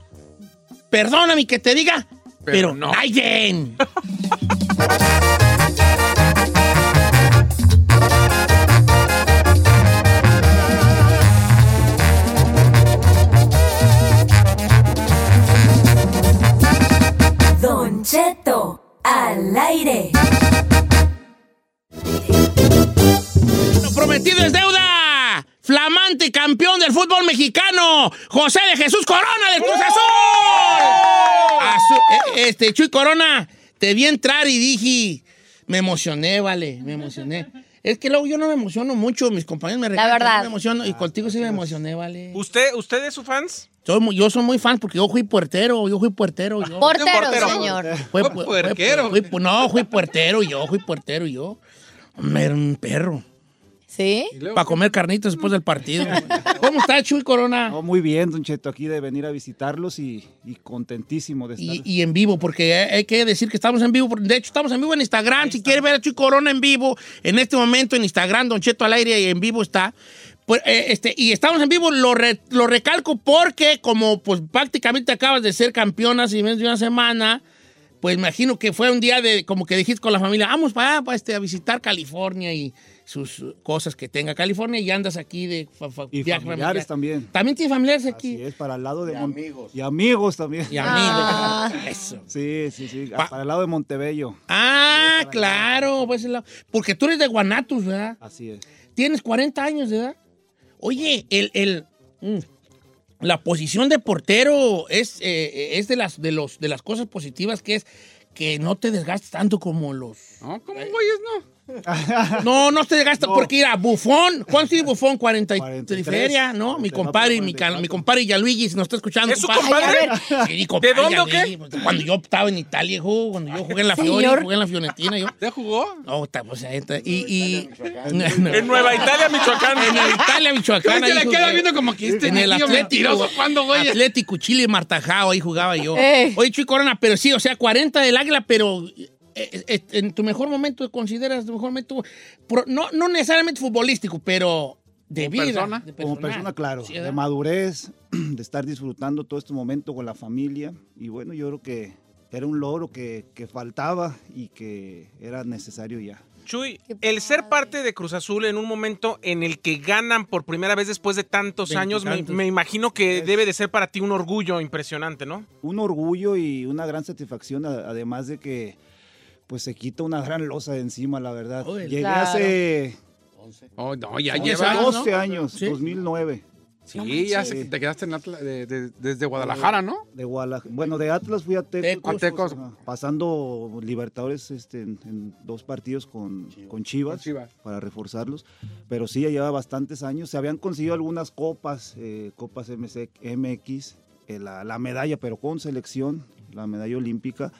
Perdóname que te diga, pero, Pero no. Naiden. Don Cheto al aire. Lo prometido es deuda. Flamante campeón del fútbol mexicano, José de Jesús Corona del Cruz Azul. Azu- eh, este, Chuy Corona, te vi entrar y dije, me emocioné, vale, me emocioné. Es que luego yo no me emociono mucho, mis compañeros me regañan, verdad. no me emociono y contigo sí me emocioné, vale. ¿Usted, ¿Usted es su fans? Soy muy- yo soy muy fan porque yo fui puertero, yo fui puertero. Yo. Portero, Portero. señor. Fue, Fue fue- fui- no, fui puertero yo, fui puertero yo. Hombre, Era un perro. ¿Sí? Para comer carnitas después del partido. ¿Cómo está Chuy Corona? Muy bien, Don Cheto, aquí de venir a visitarlos y, y contentísimo de estar. Y, y en vivo, porque hay que decir que estamos en vivo. De hecho, estamos en vivo en Instagram. Si quiere ver a Chuy Corona en vivo, en este momento en Instagram, Don Cheto al aire y en vivo está. Pues, eh, este, y estamos en vivo, lo, re- lo recalco porque como pues prácticamente acabas de ser campeona hace menos de una semana, pues imagino que fue un día de, como que dijiste con la familia, vamos para, este, a visitar California y sus cosas que tenga California y andas aquí de fa- fa- y viaje familiares familiar. también. También tiene familiares aquí. Así es, para el lado de amigos. Y amigos también. Y amigos. Ah. Eso. Sí, sí, sí, Pa- para el lado de Montebello. Ah, claro, pues, el lado- porque tú eres de Guanatos, ¿verdad? Así es. Tienes 40 años de edad. Oye, el, el, mm, la posición de portero es, eh, es de, las, de, los, de las cosas positivas que es que no te desgastes tanto como los... No, ¿cómo güeyes no? No, no te desgastas No. porque era Bufón. ¿Cuánto tiene Bufón? 43 43. feria, ¿no? Mi 44, compadre, mi, cal- 44. mi compadre Yaluigi, si nos está escuchando. ¿Es su compadre? Sí, mi compadre ¿De dónde o pues, Cuando yo estaba en Italia, hijo, cuando yo jugué en la Fiore, jugué en la Fiorentina, yo... ¿Ya jugó? No, está, pues, ahí está. Y, y- En Nueva Italia, Michoacán. En el Italia, Michoacán. Se le queda viendo como que este En el Atlético. ¿cuándo, güey? Atlético Chile Martajao, ahí jugaba yo. Eh. Oye, Chuy Corona, pero sí, o sea, 40 del Águila, pero en tu mejor momento, ¿consideras tu mejor momento? no, no necesariamente futbolístico, pero de Como vida. persona. de Como persona, claro, Sí, de madurez, de estar disfrutando todo este momento con la familia. Y bueno, yo creo que era un logro que, que faltaba y que era necesario ya. Chuy, el ser parte de Cruz Azul en un momento en el que ganan por primera vez después de tantos años, me, imagino que debe de ser para ti un orgullo impresionante, ¿no? Un orgullo y una gran satisfacción, además de que pues se quita una gran losa de encima, la verdad. Uy, Llegué claro. hace Oh, no, ya Son lleva. diez años, 12 ¿no? años, Sí. 2009. Sí, ya se- te quedaste en Atla- de- de- desde Guadalajara, ¿no? De Guadalajara. Bueno, de Atlas fui a Tecos. Tecos. A Tecos. Ajá, pasando Libertadores este, en, en dos partidos con, con Chivas, Con Chivas. para reforzarlos. Pero sí, ya lleva bastantes años. Se habían conseguido algunas copas, eh, copas MC MX, eh, la, la medalla, pero con selección, la medalla olímpica,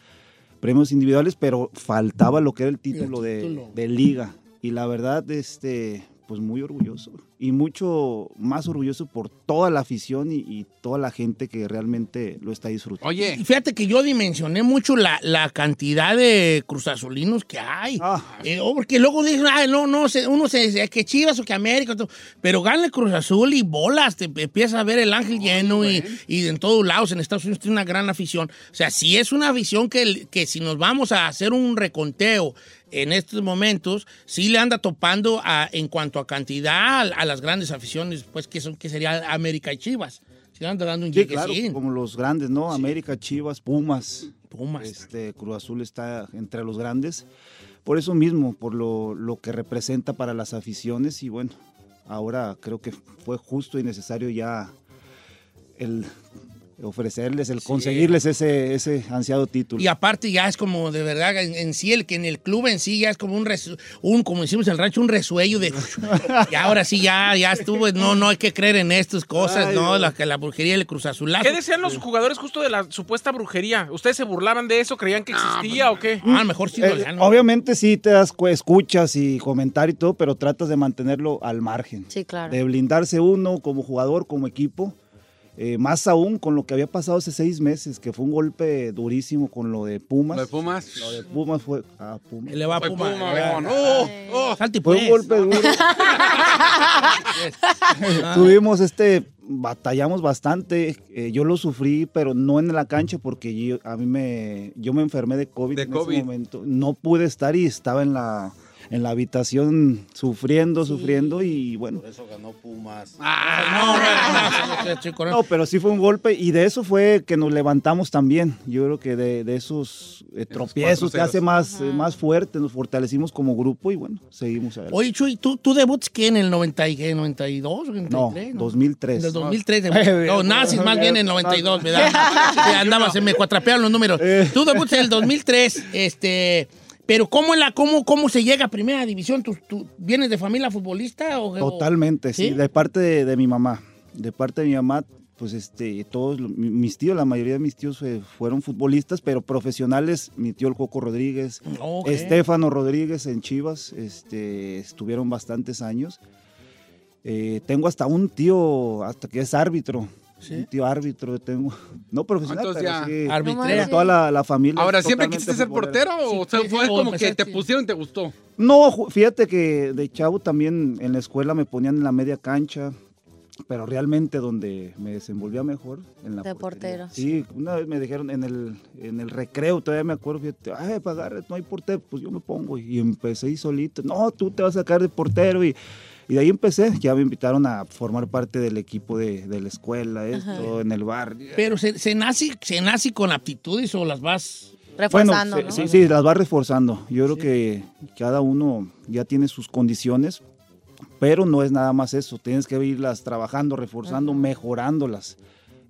premios individuales, pero faltaba lo que era el título, de, título. de liga. Y la verdad, este, pues muy orgulloso. Y mucho más orgulloso por toda la afición y, y toda la gente que realmente lo está disfrutando. Y fíjate que yo dimensioné mucho la, la cantidad de cruzazulinos que hay. Eh, oh, porque luego dicen, ay, no, no, uno se dice que Chivas o que América, todo. pero gana el Cruz Azul y bolas, te empieza a ver el ángel lleno y, y en todos lados, en Estados Unidos tiene una gran afición. O sea, sí es una afición que, que si nos vamos a hacer un reconteo en estos momentos, sí le anda topando a- en cuanto a cantidad a, a las grandes aficiones, pues que son que sería América y Chivas. Sí le anda dando un Sí, claro, como los grandes, ¿no? América, Chivas, Pumas. Pumas. Este, Cruz Azul está entre los grandes. Por eso mismo, por lo, lo que representa para las aficiones. Y bueno, ahora creo que fue justo y necesario ya el ofrecerles, el conseguirles ese, ese ansiado título. Y aparte ya es como de verdad en, en sí, el que en el club en sí ya es como un, resu- un como decimos en el rancho, un resuello de... y ahora sí ya, ya estuvo, no, no hay que creer en estas cosas, Ay, no, la, que la brujería y el cruzazulazo. ¿Qué decían los jugadores justo de la supuesta brujería? ¿Ustedes se burlaban de eso? ¿Creían que existía o qué? Ah, mejor sí Eh, obviamente sí te das cu- escuchas y comentar y todo, pero tratas de mantenerlo al margen. Sí, claro. De blindarse uno como jugador, como equipo. Eh, más aún con lo que había pasado hace seis meses, que fue un golpe durísimo con lo de Pumas. Lo de Pumas. Lo de Pumas fue. Ah, Pumas. Le va a Fue Puma. Puma. ¡Oh! ¡Oh! Fue pues. un golpe duro. Tuvimos este, batallamos bastante. eh, yo lo sufrí, pero no en la cancha porque yo, a mí me, yo me enfermé de COVID De en COVID. ese momento. No pude estar y estaba en la, en la habitación sufriendo, sufriendo y bueno. Eso ganó Pumas. Ah, no, no, no, sí, pero sí fue un golpe y de eso fue que nos levantamos también. Yo creo que de, de esos eh, tropiezos te hace más, eh, más fuerte, nos fortalecimos como grupo y bueno, seguimos adelante. Oye, Chuy, ¿tú, tú debutas qué en el 90 y qué, 92 o 93? no, 2003. En el 2003. No. naces más bien en el 92, ¿verdad? Andaba, se me cuatrapearon los números. Eh. Tú debutas en el 2003, este... Pero ¿cómo, la, cómo, cómo se llega a primera división? ¿Tú, tú vienes de familia futbolista? O, o- Totalmente, sí, ¿Sí? de parte de, de mi mamá. De parte de mi mamá, pues este, todos mis tíos, la mayoría de mis tíos eh, fueron futbolistas, pero profesionales, mi tío el Coco Rodríguez, Ok. Estefano Rodríguez en Chivas, este, estuvieron bastantes años. Eh, tengo hasta un tío, hasta que es árbitro. Un tío árbitro tengo. No profesional, Entonces pero ya sí. arbitrea. Toda la, la familia. Ahora, ¿siempre quisiste ser portero o Sí, sea, sí, fue o como que te pusieron y te gustó? No, fíjate que de chavo también en la escuela me ponían en la media cancha, pero realmente donde me desenvolvía mejor en la De portero. Sí, una vez me dijeron en el, en el recreo, todavía me acuerdo, fíjate, ay, pagar, no hay portero, pues yo me pongo y empecé ahí solito, no, tú te vas a sacar de portero y, y de ahí empecé, ya me invitaron a formar parte del equipo de, de la escuela, esto, en el bar. Pero se, se, nace, se nace con aptitudes o las vas... Reforzando, Bueno, ¿no? sí, sí, sí, las va reforzando. Yo creo que cada uno ya tiene sus condiciones, pero no es nada más eso. Tienes que irlas trabajando, reforzando, mejorándolas.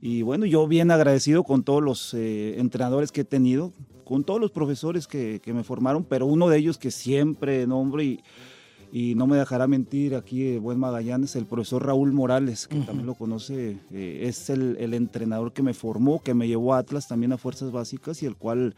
Y bueno, yo bien agradecido con todos los eh, entrenadores que he tenido, con todos los profesores que, que me formaron, pero uno de ellos que siempre nombro y, y no me dejará mentir aquí, eh, buen Magallanes, el profesor Raúl Morales, que también lo conoce, eh, es el, el entrenador que me formó, que me llevó a Atlas también a Fuerzas Básicas y el cual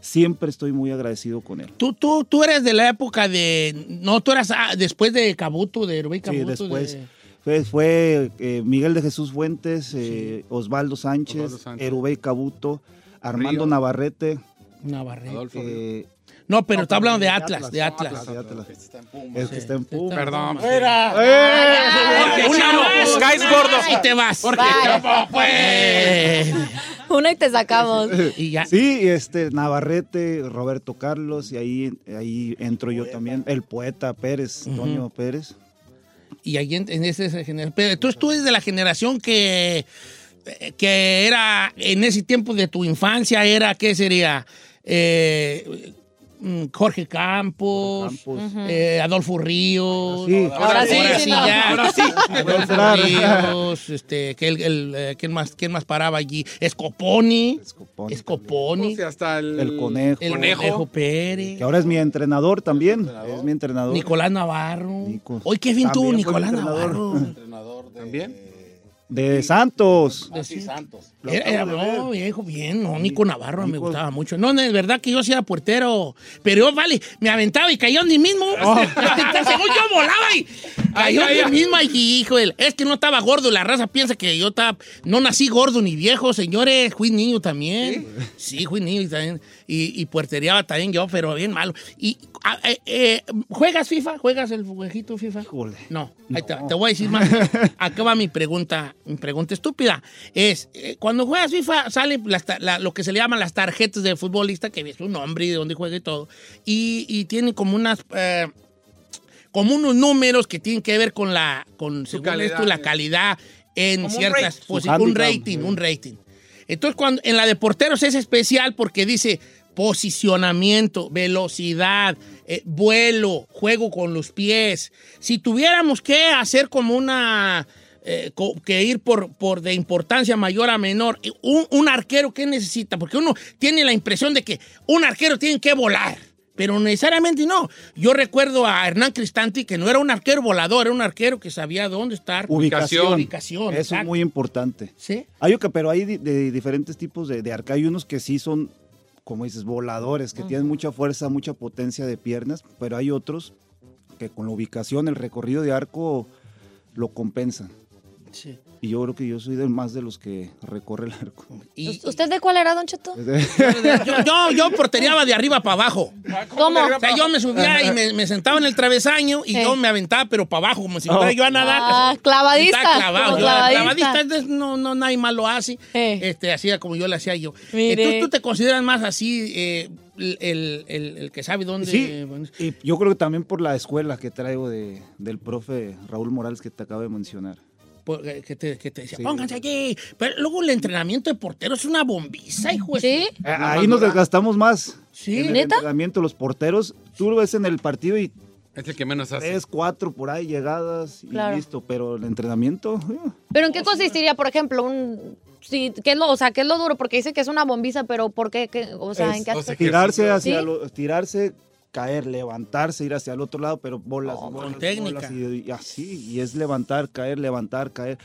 siempre estoy muy agradecido con él. Tú, tú, tú eres de la época de... No, tú eras ah, después de Cabuto, de Rubén Sí, Cabuto. después. de- Fue, fue, eh, Miguel de Jesús Fuentes, eh, Osvaldo, Sánchez, Osvaldo Sánchez. Erubey Cabuto, Armando. Navarrete. Navarrete. Adolfo. eh, No, pero no, está hablando de de Atlas, Atlas, de Atlas. Atlas, de Atlas. Este está en Pumas. el que está en Pumas. Perdón. Fuera. ¡Eh! Una más. Caes gordo. Y te vas. ¿Cómo pues? Una y te sacamos. Y ya. Sí, este, Navarrete, Roberto Carlos, y ahí, ahí entro yo también. El poeta Pérez, Toño Pérez. Y ahí en, en ese generación. Pero entonces tú eres de la generación que, que era en ese tiempo de tu infancia, era, ¿qué sería? Eh, Jorge Campos, Campos. eh, Adolfo Ríos. Sí. Ahora sí, sí, no. ya. Ahora sí. Adolfo. Ríos, este, que el, el, eh, ¿quién, más, ¿quién más paraba allí? Escoponi. Escoponi. Escoponi. O sea, hasta el, El conejo. El Conejo. Conejo Pérez. Que ahora es mi entrenador también. Es mi entrenador. Nicolás Navarro. Nico. Hoy qué bien mi Nicolás. Navarro. Entrenador de ¿También? De Santos. De Santos. Era, era- no, viejo, bien, no, Nico Navarro me gustaba mucho. No, no, es verdad que yo sí era puertero, pero yo, vale, me aventaba y caía donde mismo. Según yo volaba y Ay, ay, ay. mismo y hijo, es que no estaba gordo, la raza piensa que yo estaba, no nací gordo ni viejo, señores, fui niño también. Sí, fui niño y también, y, y puertereaba también yo, pero bien malo. Y, ah, eh, eh, ¿juegas FIFA? ¿Juegas el jueguito FIFA? Híjole. No, ahí te, te voy a decir más. Acá va mi pregunta, mi pregunta estúpida. Es, eh, cuando juegas FIFA sale las la- lo que se le llaman las tarjetas de futbolista, que ves su nombre y de dónde juega y todo, y, y tienen como unas... como unos números que tienen que ver con la, con, según calidad, esto, la eh. calidad en Como ciertas rate. posi- Su un rating, sí. un rating. Entonces, cuando en la de porteros es especial porque dice posicionamiento, velocidad, eh, vuelo, juego con los pies. Si tuviéramos que hacer como una eh, co- que ir por, por de importancia mayor a menor, un, un arquero ¿qué necesita? Porque uno tiene la impresión de que un arquero tiene que volar. Pero necesariamente no. Yo recuerdo a Hernán Cristanti, que no era un arquero volador, era un arquero que sabía dónde estar. Ubicación. Ubicación, Eso es muy importante. Sí. Hay, pero hay de, diferentes tipos de, de arca. Hay unos que sí son, como dices, voladores, que tienen mucha fuerza, mucha potencia de piernas, pero hay otros que con la ubicación, el recorrido de arco, lo compensan. Sí. Y yo creo que yo soy de más de los que recorre el arco. Y- ¿Usted de cuál era, Don Cheto? yo, yo, yo portereaba de arriba para abajo. ¿Cómo? O sea, yo me subía y me, me sentaba en el travesaño y yo me aventaba, pero para abajo, como si fuera yo a nadar. Ah, clavadista, clavado. Yo, clavadista. clavadista, entonces no, no, nadie más lo hace. Eh. Este, hacía como yo le hacía yo. Mire. Entonces, ¿tú te consideras más así eh, el, el- el que sabe dónde? Sí, y yo creo que también por la escuela que traigo de, del profe Raúl Morales que te acabo de mencionar. Eh, que, te, que te decía, Sí. pónganse allí. Pero luego el entrenamiento de portero es una bombiza, hijo. de- ¿Sí? Eh, Ahí nos desgastamos más. Sí. En el ¿Neta? entrenamiento, los porteros, tú lo ves en el partido y Es el que menos hace. tres, cuatro por ahí llegadas y Claro. listo. Pero el entrenamiento, eh, ¿Pero en qué consistiría, por ejemplo, un... Sí, ¿qué es lo, o sea, ¿qué es lo duro? Porque dice que es una bombiza, pero ¿por qué? ¿Qué- o sea, ¿en qué es aspecto? tirarse hacia ¿Sí? lo- tirarse, caer, levantarse, ir hacia el otro lado, pero bolas, con bolas, técnica. bolas y, y así, y es levantar, caer, levantar, caer.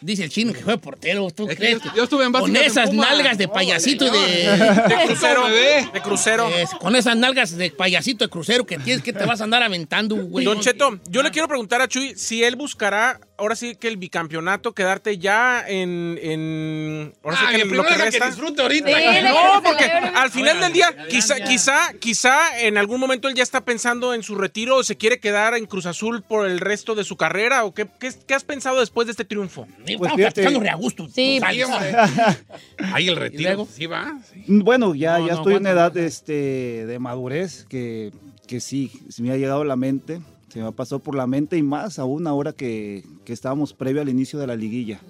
Dice el chino que fue portero. ¿Tú Es crees? yo- yo estuve en Con en esas nalgas de payasito y de. De crucero. De crucero. Es, con esas nalgas de payasito de crucero que tienes que te vas a andar aventando, güey. Don Cheto, yo le quiero preguntar a Chuy si él buscará, ahora sí que el bicampeonato, quedarte ya en. en ahora sí Ah, que que en lo primero que resta. disfrute ahorita. Sí, No, que porque al final Oigan, del día, quizá, ya. quizá, quizá en algún momento él ya está pensando en su retiro o se quiere quedar en Cruz Azul por el resto de su carrera o qué, qué, qué has pensado después de este triunfo? Estamos platicando re a gusto. Sí, sabes. Ahí el ¿Y retiro. Sí va. sí. Bueno, ya, No, ya no, estoy en edad este, de madurez que, que sí, se me ha llegado a la mente, se me pasado por la mente y más aún ahora que, que estábamos previo al inicio de la liguilla.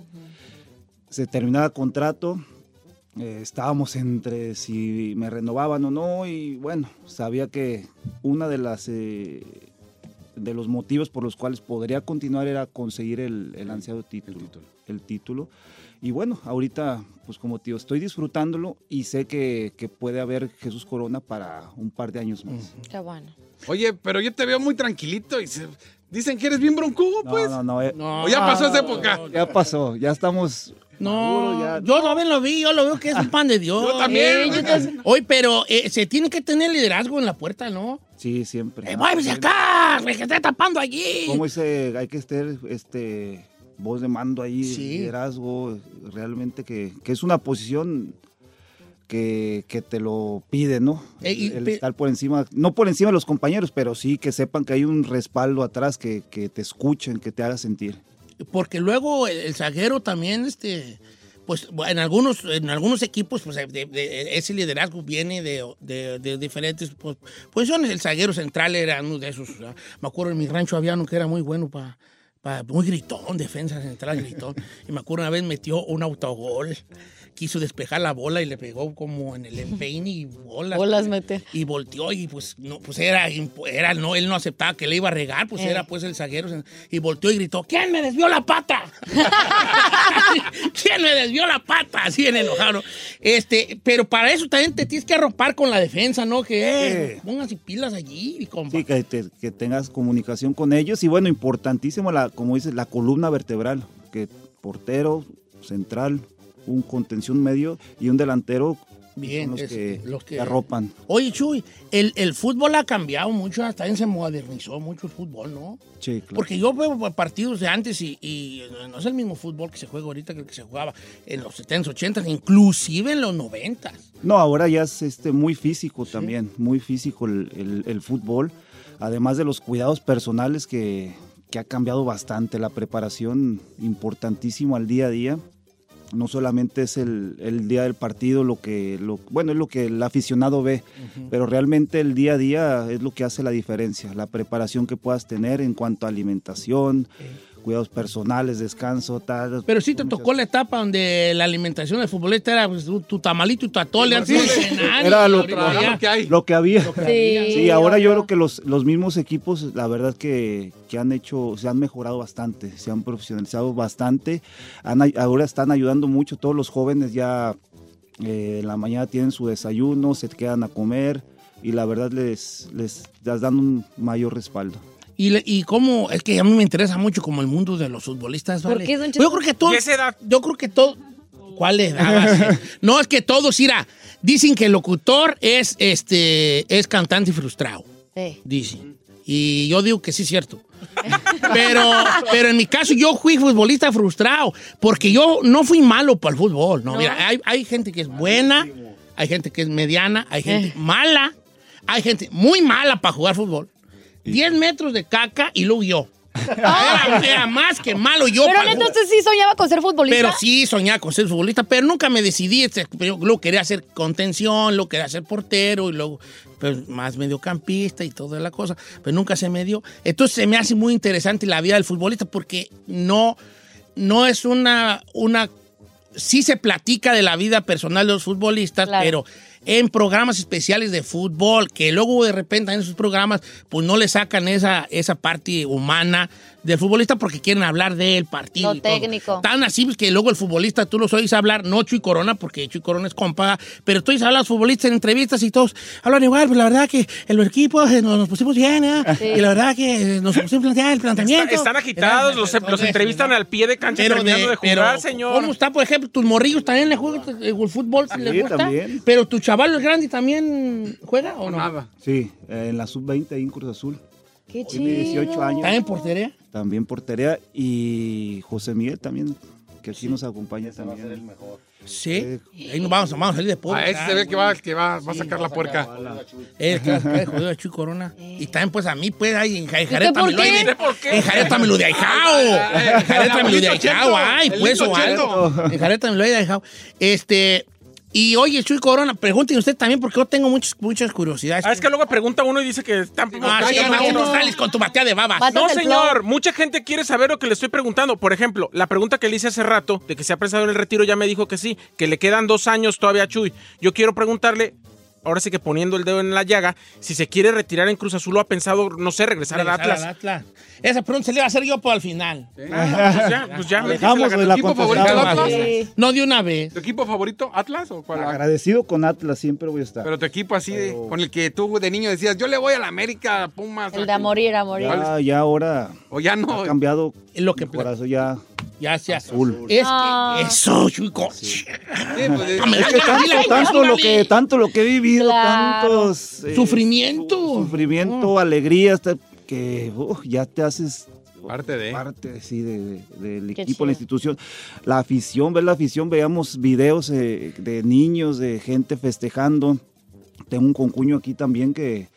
Se terminaba contrato, eh, estábamos entre si me renovaban o no y bueno, sabía que una de las... eh, de los motivos por los cuales podría continuar era conseguir el, el ansiado título, el título. Y bueno, ahorita, pues como tío, estoy disfrutándolo y sé que, que puede haber Jesús Corona para un par de años más. Qué bueno. Oye, pero yo te veo muy tranquilito y se- dicen que eres bien broncudo, No, pues. no, no, eh, No, O ya pasó esa época. ya pasó, ya estamos No, ya- yo también lo vi, yo lo veo que es un pan de Dios. Yo también. Eh, yo te- Oye, pero eh, se tiene que tener liderazgo en la puerta, ¿no? Sí, siempre. ¡Eh, váyase acá! ¡Me que está tapando allí! Como dice, hay que estar este, voz de mando ahí, Sí. liderazgo, realmente que, que es una posición que, que te lo pide, ¿no? Eh, el pe- estar por encima, no por encima de los compañeros, pero sí que sepan que hay un respaldo atrás, que, que te escuchen, que te haga sentir. Porque luego el, el zaguero también, este, pues en algunos, en algunos equipos, pues de- de- ese liderazgo viene de, de- diferentes pues, posiciones. El zaguero central era uno de esos. ¿verdad? Me acuerdo en mi rancho había uno que era muy bueno para. muy gritón, defensa central gritón. Y me acuerdo una vez metió un autogol. Quiso despejar la bola y le pegó como en el empeine y bolas. Bolas mete. Y volteó y pues no, pues era, era no, él no aceptaba que le iba a regar, pues Eh. era pues el zaguero. Y volteó y gritó, ¿quién me desvió la pata? ¿Quién me desvió la pata? Así en enojado. Este, pero para eso también te tienes que arropar con la defensa, ¿no? Que eh, pónganse pilas allí, compa. Sí, que, te- que tengas comunicación con ellos y bueno, importantísimo, la, como dices, la columna vertebral, que portero, central, un contención medio y un delantero Bien, son los es- que, los que- que arropan. Oye, Chuy, el, el fútbol ha cambiado mucho, hasta bien se modernizó mucho el fútbol, ¿no? Sí, claro. Porque yo veo partidos de antes y, y no es el mismo fútbol que se juega ahorita que el que se jugaba en los 70s, 80s, inclusive en los 90s. No, ahora ya es este, muy físico también, muy físico el, el- el fútbol, además de los cuidados personales que, que ha cambiado bastante, la preparación importantísimo al día a día. No solamente es el, el día del partido lo que, lo, bueno, es lo que el aficionado ve, pero realmente el día a día es lo que hace la diferencia, la preparación que puedas tener en cuanto a alimentación, cuidados personales, descanso, tal. Pero sí te tocó la etapa donde la alimentación del futbolista era pues, tu, tamalito y tu atole antes de cenar. Era lo, que había. había. Sí, ahora yo creo que los, los mismos equipos, la verdad que, que han hecho, se han mejorado bastante, se han profesionalizado bastante. Han ahora están ayudando mucho, todos los jóvenes ya eh, en la mañana tienen su desayuno, se quedan a comer y la verdad les, les, les dan un mayor respaldo. Y, le- y cómo, es que a mí me interesa mucho como el mundo de los futbolistas, ¿Por ¿vale? qué, don Yo creo que todo, ¿Y esa edad? yo creo que todo, ¿cuál edad? va a ser? no, es que todos, mira, dicen que el locutor es, este, es cantante frustrado, Sí. dicen. Y yo digo que sí es cierto. Pero, pero en mi caso yo fui futbolista frustrado, porque yo no fui malo para el fútbol. No, mira, hay, hay gente que es buena, hay gente que es mediana, hay gente Eh. mala, hay gente muy mala para jugar fútbol. 10 metros de caca y luego yo. Era, era más que malo yo. Pero para entonces sí soñaba con ser futbolista. pero sí soñaba con ser futbolista, pero nunca me decidí. este, pero Luego quería hacer contención, luego quería ser portero y luego pues, más mediocampista y toda la cosa, pero nunca se me dio. Entonces se me hace muy interesante la vida del futbolista porque no, no es una, una... Sí se platica de la vida personal de los futbolistas, Claro. pero en programas especiales de fútbol, que luego de repente en esos programas pues no le sacan esa, esa parte humana del futbolista porque quieren hablar del partido. Lo y todo. técnico. Tan así pues, que luego el futbolista tú los oyes hablar, no Chuy Corona, porque Chuy Corona es compa, pero tú oyes hablar a los futbolistas en entrevistas y todos hablan igual, pues la verdad que el equipo eh, nos, nos pusimos bien, ¿eh? Sí. y la verdad que nos pusimos plantear el planteamiento. Están agitados, los, los entrevistan al pie de cancha Pero, terminando de, de- jugar, pero, señor. ¿cómo está, por ejemplo, tus morrillos también le juegan el fútbol? si Sí, les gusta? también. Pero tu chaval el grande también juega o no? Nada. Sí, eh, en la sub-20 ahí en Cruz Azul. Qué Tiene 18 años. ¿Está en portería? También portería y José Miguel también, que aquí nos acompaña también. Sí. Ahí nos vamos, vamos a salir de pobre. A ese se ve que va, que va, va a sacar la puerca. Eh, que a Chuy Corona. Y también, pues, a mí, pues, ahí en Ja- en ¿Usted Jareta me lo qué? ¿Por qué? En Jareta me lo de ahijao. En Jareta me lo de. Ay, El pues, o algo. En Jareta me lo de. Este... Y oye, Chuy Corona, pregúntenle usted también porque yo tengo muchas, muchas curiosidades. Ah, es que luego pregunta uno y dice que están... Ah, sí, Cállate, no, sales con tu batea de babas. Vas- No, señor, mucha gente quiere saber lo que le estoy preguntando. Por ejemplo, la pregunta que le hice hace rato, de que se ha pensado en el retiro, ya me dijo que sí, que le quedan dos años todavía a Chuy. Yo quiero preguntarle, ahora sí que poniendo el dedo en la llaga, si se quiere retirar en Cruz Azul o ha pensado, no sé, regresar, al Regresar Atlas. al Atlas. Esa pregunta se le iba a hacer yo por al final. Ah, pues ya, pues ya me dice la equipo favorito. Atlas? Sí. No de una vez. ¿Tu equipo favorito, Atlas o cuál? Agradecido con Atlas, siempre voy a estar. Pero tu equipo así, de- con el que tú de niño decías, yo le voy a la América, Pumas. El de a morir, a morir. ya, ya ahora O ya no. ha cambiado Es lo que mi corazón ya ya se azul. Es Ah. que eso, chico. Sí, pues, es- que tanto, tanto lo que, tanto lo que he vivido, Claro. tantos eh, Sufrimiento. su- sufrimiento, alegría, hasta que ya te haces Parte de. parte sí, de- de- del Qué equipo, la institución. La afición, ver la afición, veíamos videos eh, de niños, de gente festejando. Tengo un concuño aquí también que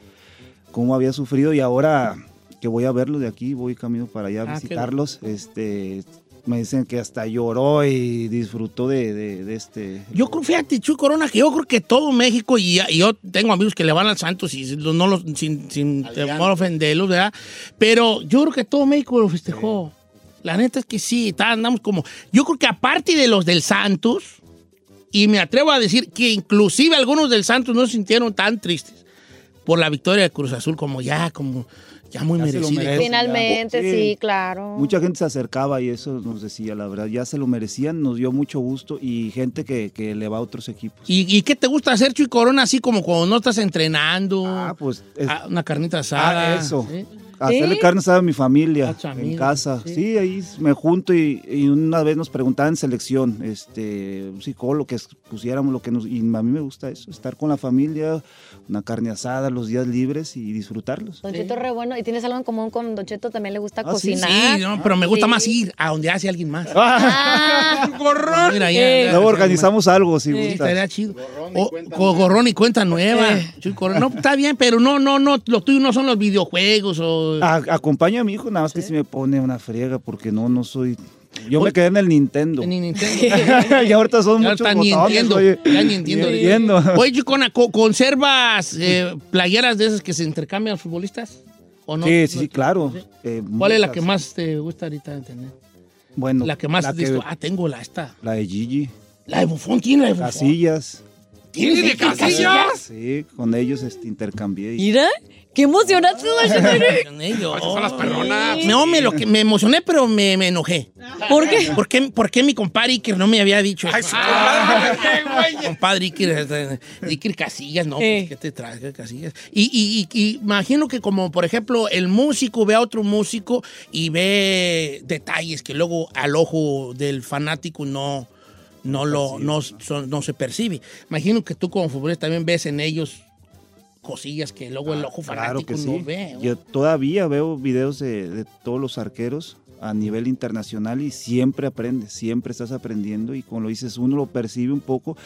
cómo había sufrido y ahora que voy a verlos de aquí, voy camino para allá a Ah, qué visitarlos. Este, me dicen que hasta lloró y disfrutó de, de- de este. Yo creo, fíjate, Chuy Corona, que yo creo que todo México, y, y yo tengo amigos que le van al Santos y no los, sin, sin temor a ofenderlos, ¿verdad? Pero yo creo que todo México lo festejó. La neta es que sí, está- andamos como... Yo creo que aparte de los del Santos, y me atrevo a decir que inclusive algunos del Santos no se sintieron tan tristes por la victoria de Cruz Azul como ya, como ya muy Ya merece. Finalmente, Sí. sí, claro. Mucha gente se acercaba y eso nos decía, la verdad, ya se lo merecían, nos dio mucho gusto y gente que, que le va a otros equipos. ¿Y, y qué te gusta hacer, Chuy Corona, así como cuando no estás entrenando? Ah, pues es- Ah, una carnita asada. Ah, eso. ¿sí? Hacerle carne asada a mi familia en casa. sí. Sí. ahí me junto y, y una vez nos preguntaban en selección, este, un psicólogo que pusiéramos lo que nos... Y a mí me gusta eso, estar con la familia, una carne asada los días libres y disfrutarlos. Don Cheto es re bueno. ¿Y tienes algo en común con Don Cheto? También le gusta Ah, cocinar. Sí, no, pero me gusta Sí. más ir a donde hace alguien más. Ah, Gorrón. Mira, ya, Eh. ya, Luego organizamos algo, si Sí, gustas. estaría chido. O- con gorrón y cuenta nueva. No, está bien, pero no, no, no, lo tuyo no son los videojuegos o... A- acompaño a mi hijo, nada más que si me pone una friega porque no, no soy... Yo me quedé en el Nintendo. Ni Nintendo. y ahorita son Ya muchos botones, entiendo, oye. ya ni entiendo. Ni entiendo. Oye, Chicona, ¿co- ¿conservas eh, playeras de esas que se intercambian futbolistas? ¿O no? Sí, sí, claro. Eh, ¿Cuál es la que más te gusta ahorita tener? Bueno, La que más la que- ah, tengo la esta. La de Gigi. La de Bufón, tiene la de Bufón. Casillas. ¿Tienes de Casillas? Sí, con ellos este, intercambié. y- Mira, qué emocionante. Con ellos. son las perronas. No, me, lo que, me emocioné, pero me, me enojé. ¿Por qué? ¿Por qué, por qué mi compadre Iker no me había dicho eso? Ay, su compadre, ¿qué, güey? Compadre Iker, eh, Iker Casillas, no, Eh. pues, ¿qué te trae Casillas? Y, y, y- y imagino que como, por ejemplo, el músico ve a otro músico y ve detalles que luego al ojo del fanático no, no, lo, no, son- no se percibe. Imagino que tú como futbolista también ves en ellos cosillas que luego el ojo Claro fanático que sí. no ve. Yo todavía veo videos de, de todos los arqueros a nivel internacional y siempre aprendes, siempre estás aprendiendo y como lo dices, uno lo percibe un poco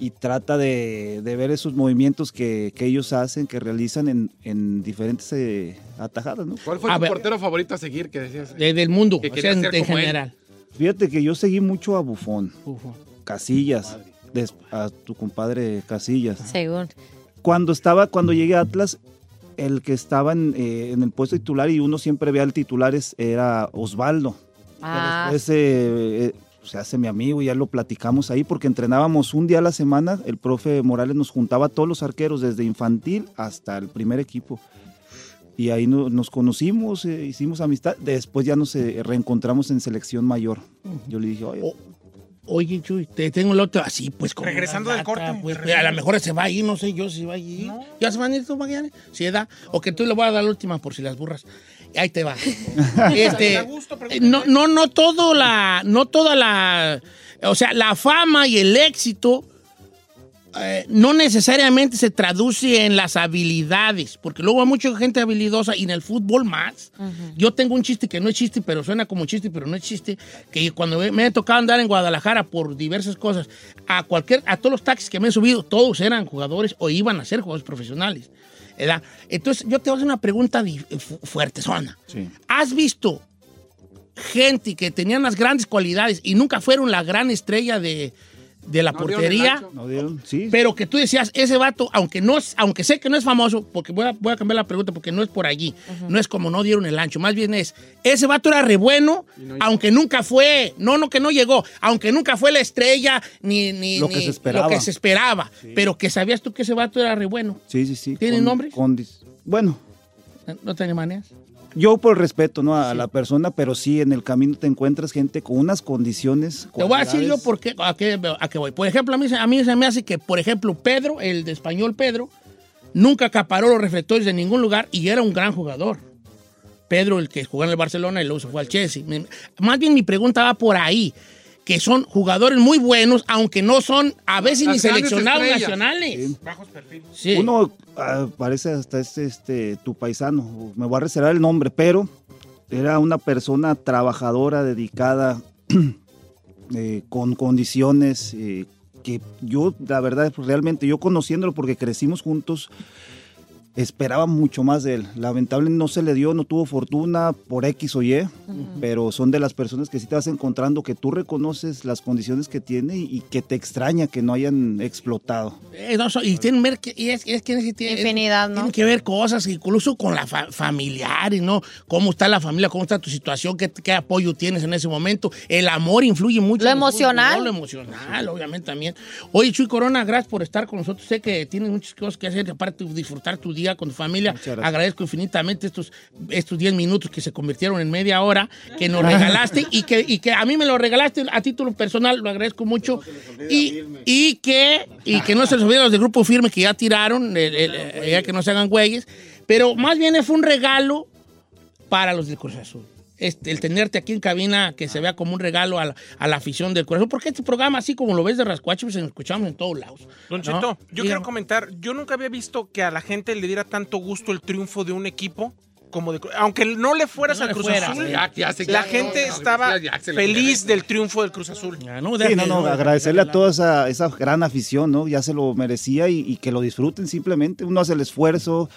y trata de, de ver esos movimientos que, que ellos hacen, que realizan en, en diferentes eh, atajadas, ¿no? ¿Cuál fue A tu ver. portero favorito a seguir que decías? De- del mundo, Que o quería sea, en, él. general. Fíjate que yo seguí mucho a Bufón, Bufón. Casillas, des- a tu compadre Casillas. Según. Cuando estaba, cuando llegué a Atlas, el que estaba en, eh, en el puesto titular y uno siempre veía al titular es- era Osvaldo. Ah, Después eh, eh, se hace mi amigo y ya lo platicamos ahí porque entrenábamos un día a la semana. El profe Morales nos juntaba a todos los arqueros, desde infantil hasta el primer equipo. Y ahí no- nos conocimos, eh, hicimos amistad. Después ya nos eh, reencontramos en selección mayor. Yo le dije, oye, O- Oye, Chuy, te tengo el otro así, pues como Regresando del corte, pues, regresando. a lo mejor se va a ir, no sé yo si va a ir. ¿Ya se van a ir tú mañana? Si da. O que tú le voy a dar la última por si las burras. Ahí te va. este, no, no, no todo la, no toda la, o sea, la fama y el éxito eh, no necesariamente se traduce en las habilidades, porque luego hay mucha gente habilidosa y en el fútbol más. Yo tengo un chiste que no es chiste, pero suena como chiste, pero no es chiste, que cuando me, ha tocado andar en Guadalajara por diversas cosas, a cualquier, a todos los taxis que me he subido, todos eran jugadores o iban a ser jugadores profesionales. ¿verdad? Entonces, yo te voy a hacer una pregunta fu- fuerte, Zona. sí. ¿Has visto gente que tenían las grandes cualidades y nunca fueron la gran estrella de, de la No portería? ¿no dieron? Sí. Pero que tú decías, ese vato, aunque no es- aunque sé que no es famoso, porque voy a, voy a cambiar la pregunta porque no es por allí, no es como no dieron el ancho, más bien es, ese vato era re bueno, aunque nunca fue, no, no que no llegó, aunque nunca fue la estrella, ni, ni Lo que se esperaba. lo que se esperaba, pero que sabías tú que ese vato era re bueno. Sí, sí, sí. ¿Tiene con- nombres? con dis- bueno, ¿No tenía maneras? Yo por respeto ¿no? a la persona, pero sí en el camino te encuentras gente con unas condiciones. Te voy a decir yo por qué, a, qué, a qué voy. Por ejemplo, a mí, se- a mí se me hace que, por ejemplo, Pedro, el de español Pedro, nunca acaparó los reflectores de ningún lugar y era un gran jugador. Pedro, el que jugó en el Barcelona y luego se fue al Chelsea. Más bien mi pregunta va por ahí, que son jugadores muy buenos, aunque no son a veces Las ni seleccionados estrellas. nacionales. Bajos perfiles. Sí. Uno ah, parece hasta este, este tu paisano, me voy a reservar el nombre, pero era una persona trabajadora, dedicada, eh, con condiciones eh, que yo, la verdad, realmente yo conociéndolo porque crecimos juntos, esperaba mucho más de él. Lamentablemente no se le dio, no tuvo fortuna por X o Y, pero son de las personas que sí te vas encontrando que tú reconoces las condiciones que tiene y, que te extraña que no hayan explotado. Eh, no, so- y tienen ver que, y es, es que es que tiene- Infinidad, ¿no? Tienen que ver cosas, incluso con la fa- familiar, y ¿no? Cómo está la familia, cómo está tu situación, qué, qué apoyo tienes en ese momento. El amor influye mucho. Lo en el emocional. fútbol, Lo emocional, obviamente también. Oye, Chuy Corona, gracias por estar con nosotros. Sé que tienes muchas cosas que hacer, aparte de disfrutar tu día con tu familia. Agradezco infinitamente estos estos 10 minutos que se convirtieron en media hora que nos regalaste y que, y que a mí me lo regalaste a título personal, lo agradezco mucho. Y, y que, y que no se les olviden los del grupo firme que ya tiraron, el- el- el- ya que no se hagan güeyes. Pero más bien fue un regalo para los del Cruz Azul. Este, el tenerte aquí en cabina que se vea como un regalo a la, a la afición del Cruz Azul, porque este programa, así como lo ves de Rascuacho, pues nos escuchamos en todos lados. Don ¿no? Cheto, yo quiero comentar, yo nunca había visto que a la gente le diera tanto gusto el triunfo de un equipo como de Cruz- aunque no le fueras No al Cruz fueras, Azul, eh. Ya, ya la ya, gente no, no, estaba feliz del triunfo del Cruz Azul. Sí, no, no, agradecerle a toda esa, esa gran afición, ¿no? Ya se lo merecía y, y que lo disfruten simplemente. Uno hace el esfuerzo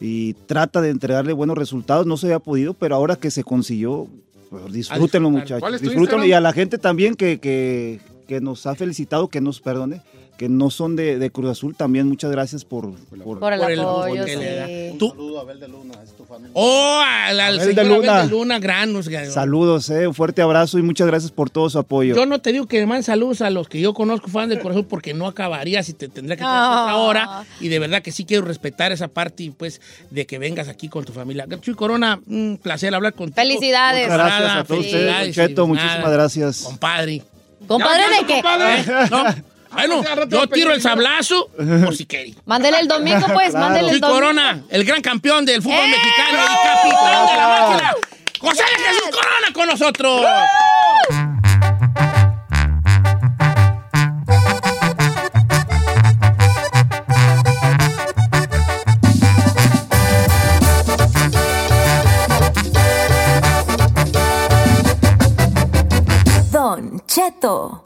y trata de entregarle buenos resultados. No se había podido, pero ahora que se consiguió, pues, disfrútenlo, muchachos. ¿Cuál es tu Disfrútenlo. Y a la gente también que, que, que nos ha felicitado, que nos perdone, que no son de, de Cruz Azul, también muchas gracias por, por, Por el Por el apoyo, apoyo que le da. sí. Tú- Saludo a Abel de Luna, es tu familia. Oh, al, al Abel señor de Luna. Abel de Luna, gran. Saludos, eh, un fuerte abrazo y muchas gracias por todo su apoyo. Yo no te digo que man saludos a los que yo conozco fan del corazón porque no acabaría si te tendría que tener Ah. otra hora y de verdad que sí quiero respetar esa parte pues de que vengas aquí con tu familia. Chuy Corona, un placer hablar contigo. Felicidades. Muchas gracias a todos ustedes, Cheto, muchísimas nada, gracias. Compadre. ¿Compadre Ya, de qué? ¿Eh? No. Bueno, yo tiro el sablazo por si queréis. Mándele el domingo, pues, Claro. mándele el domingo. Corona, el gran campeón del fútbol ¡Eh! mexicano y capitán de la máquina. José de Jesús Corona con nosotros. Don Cheto.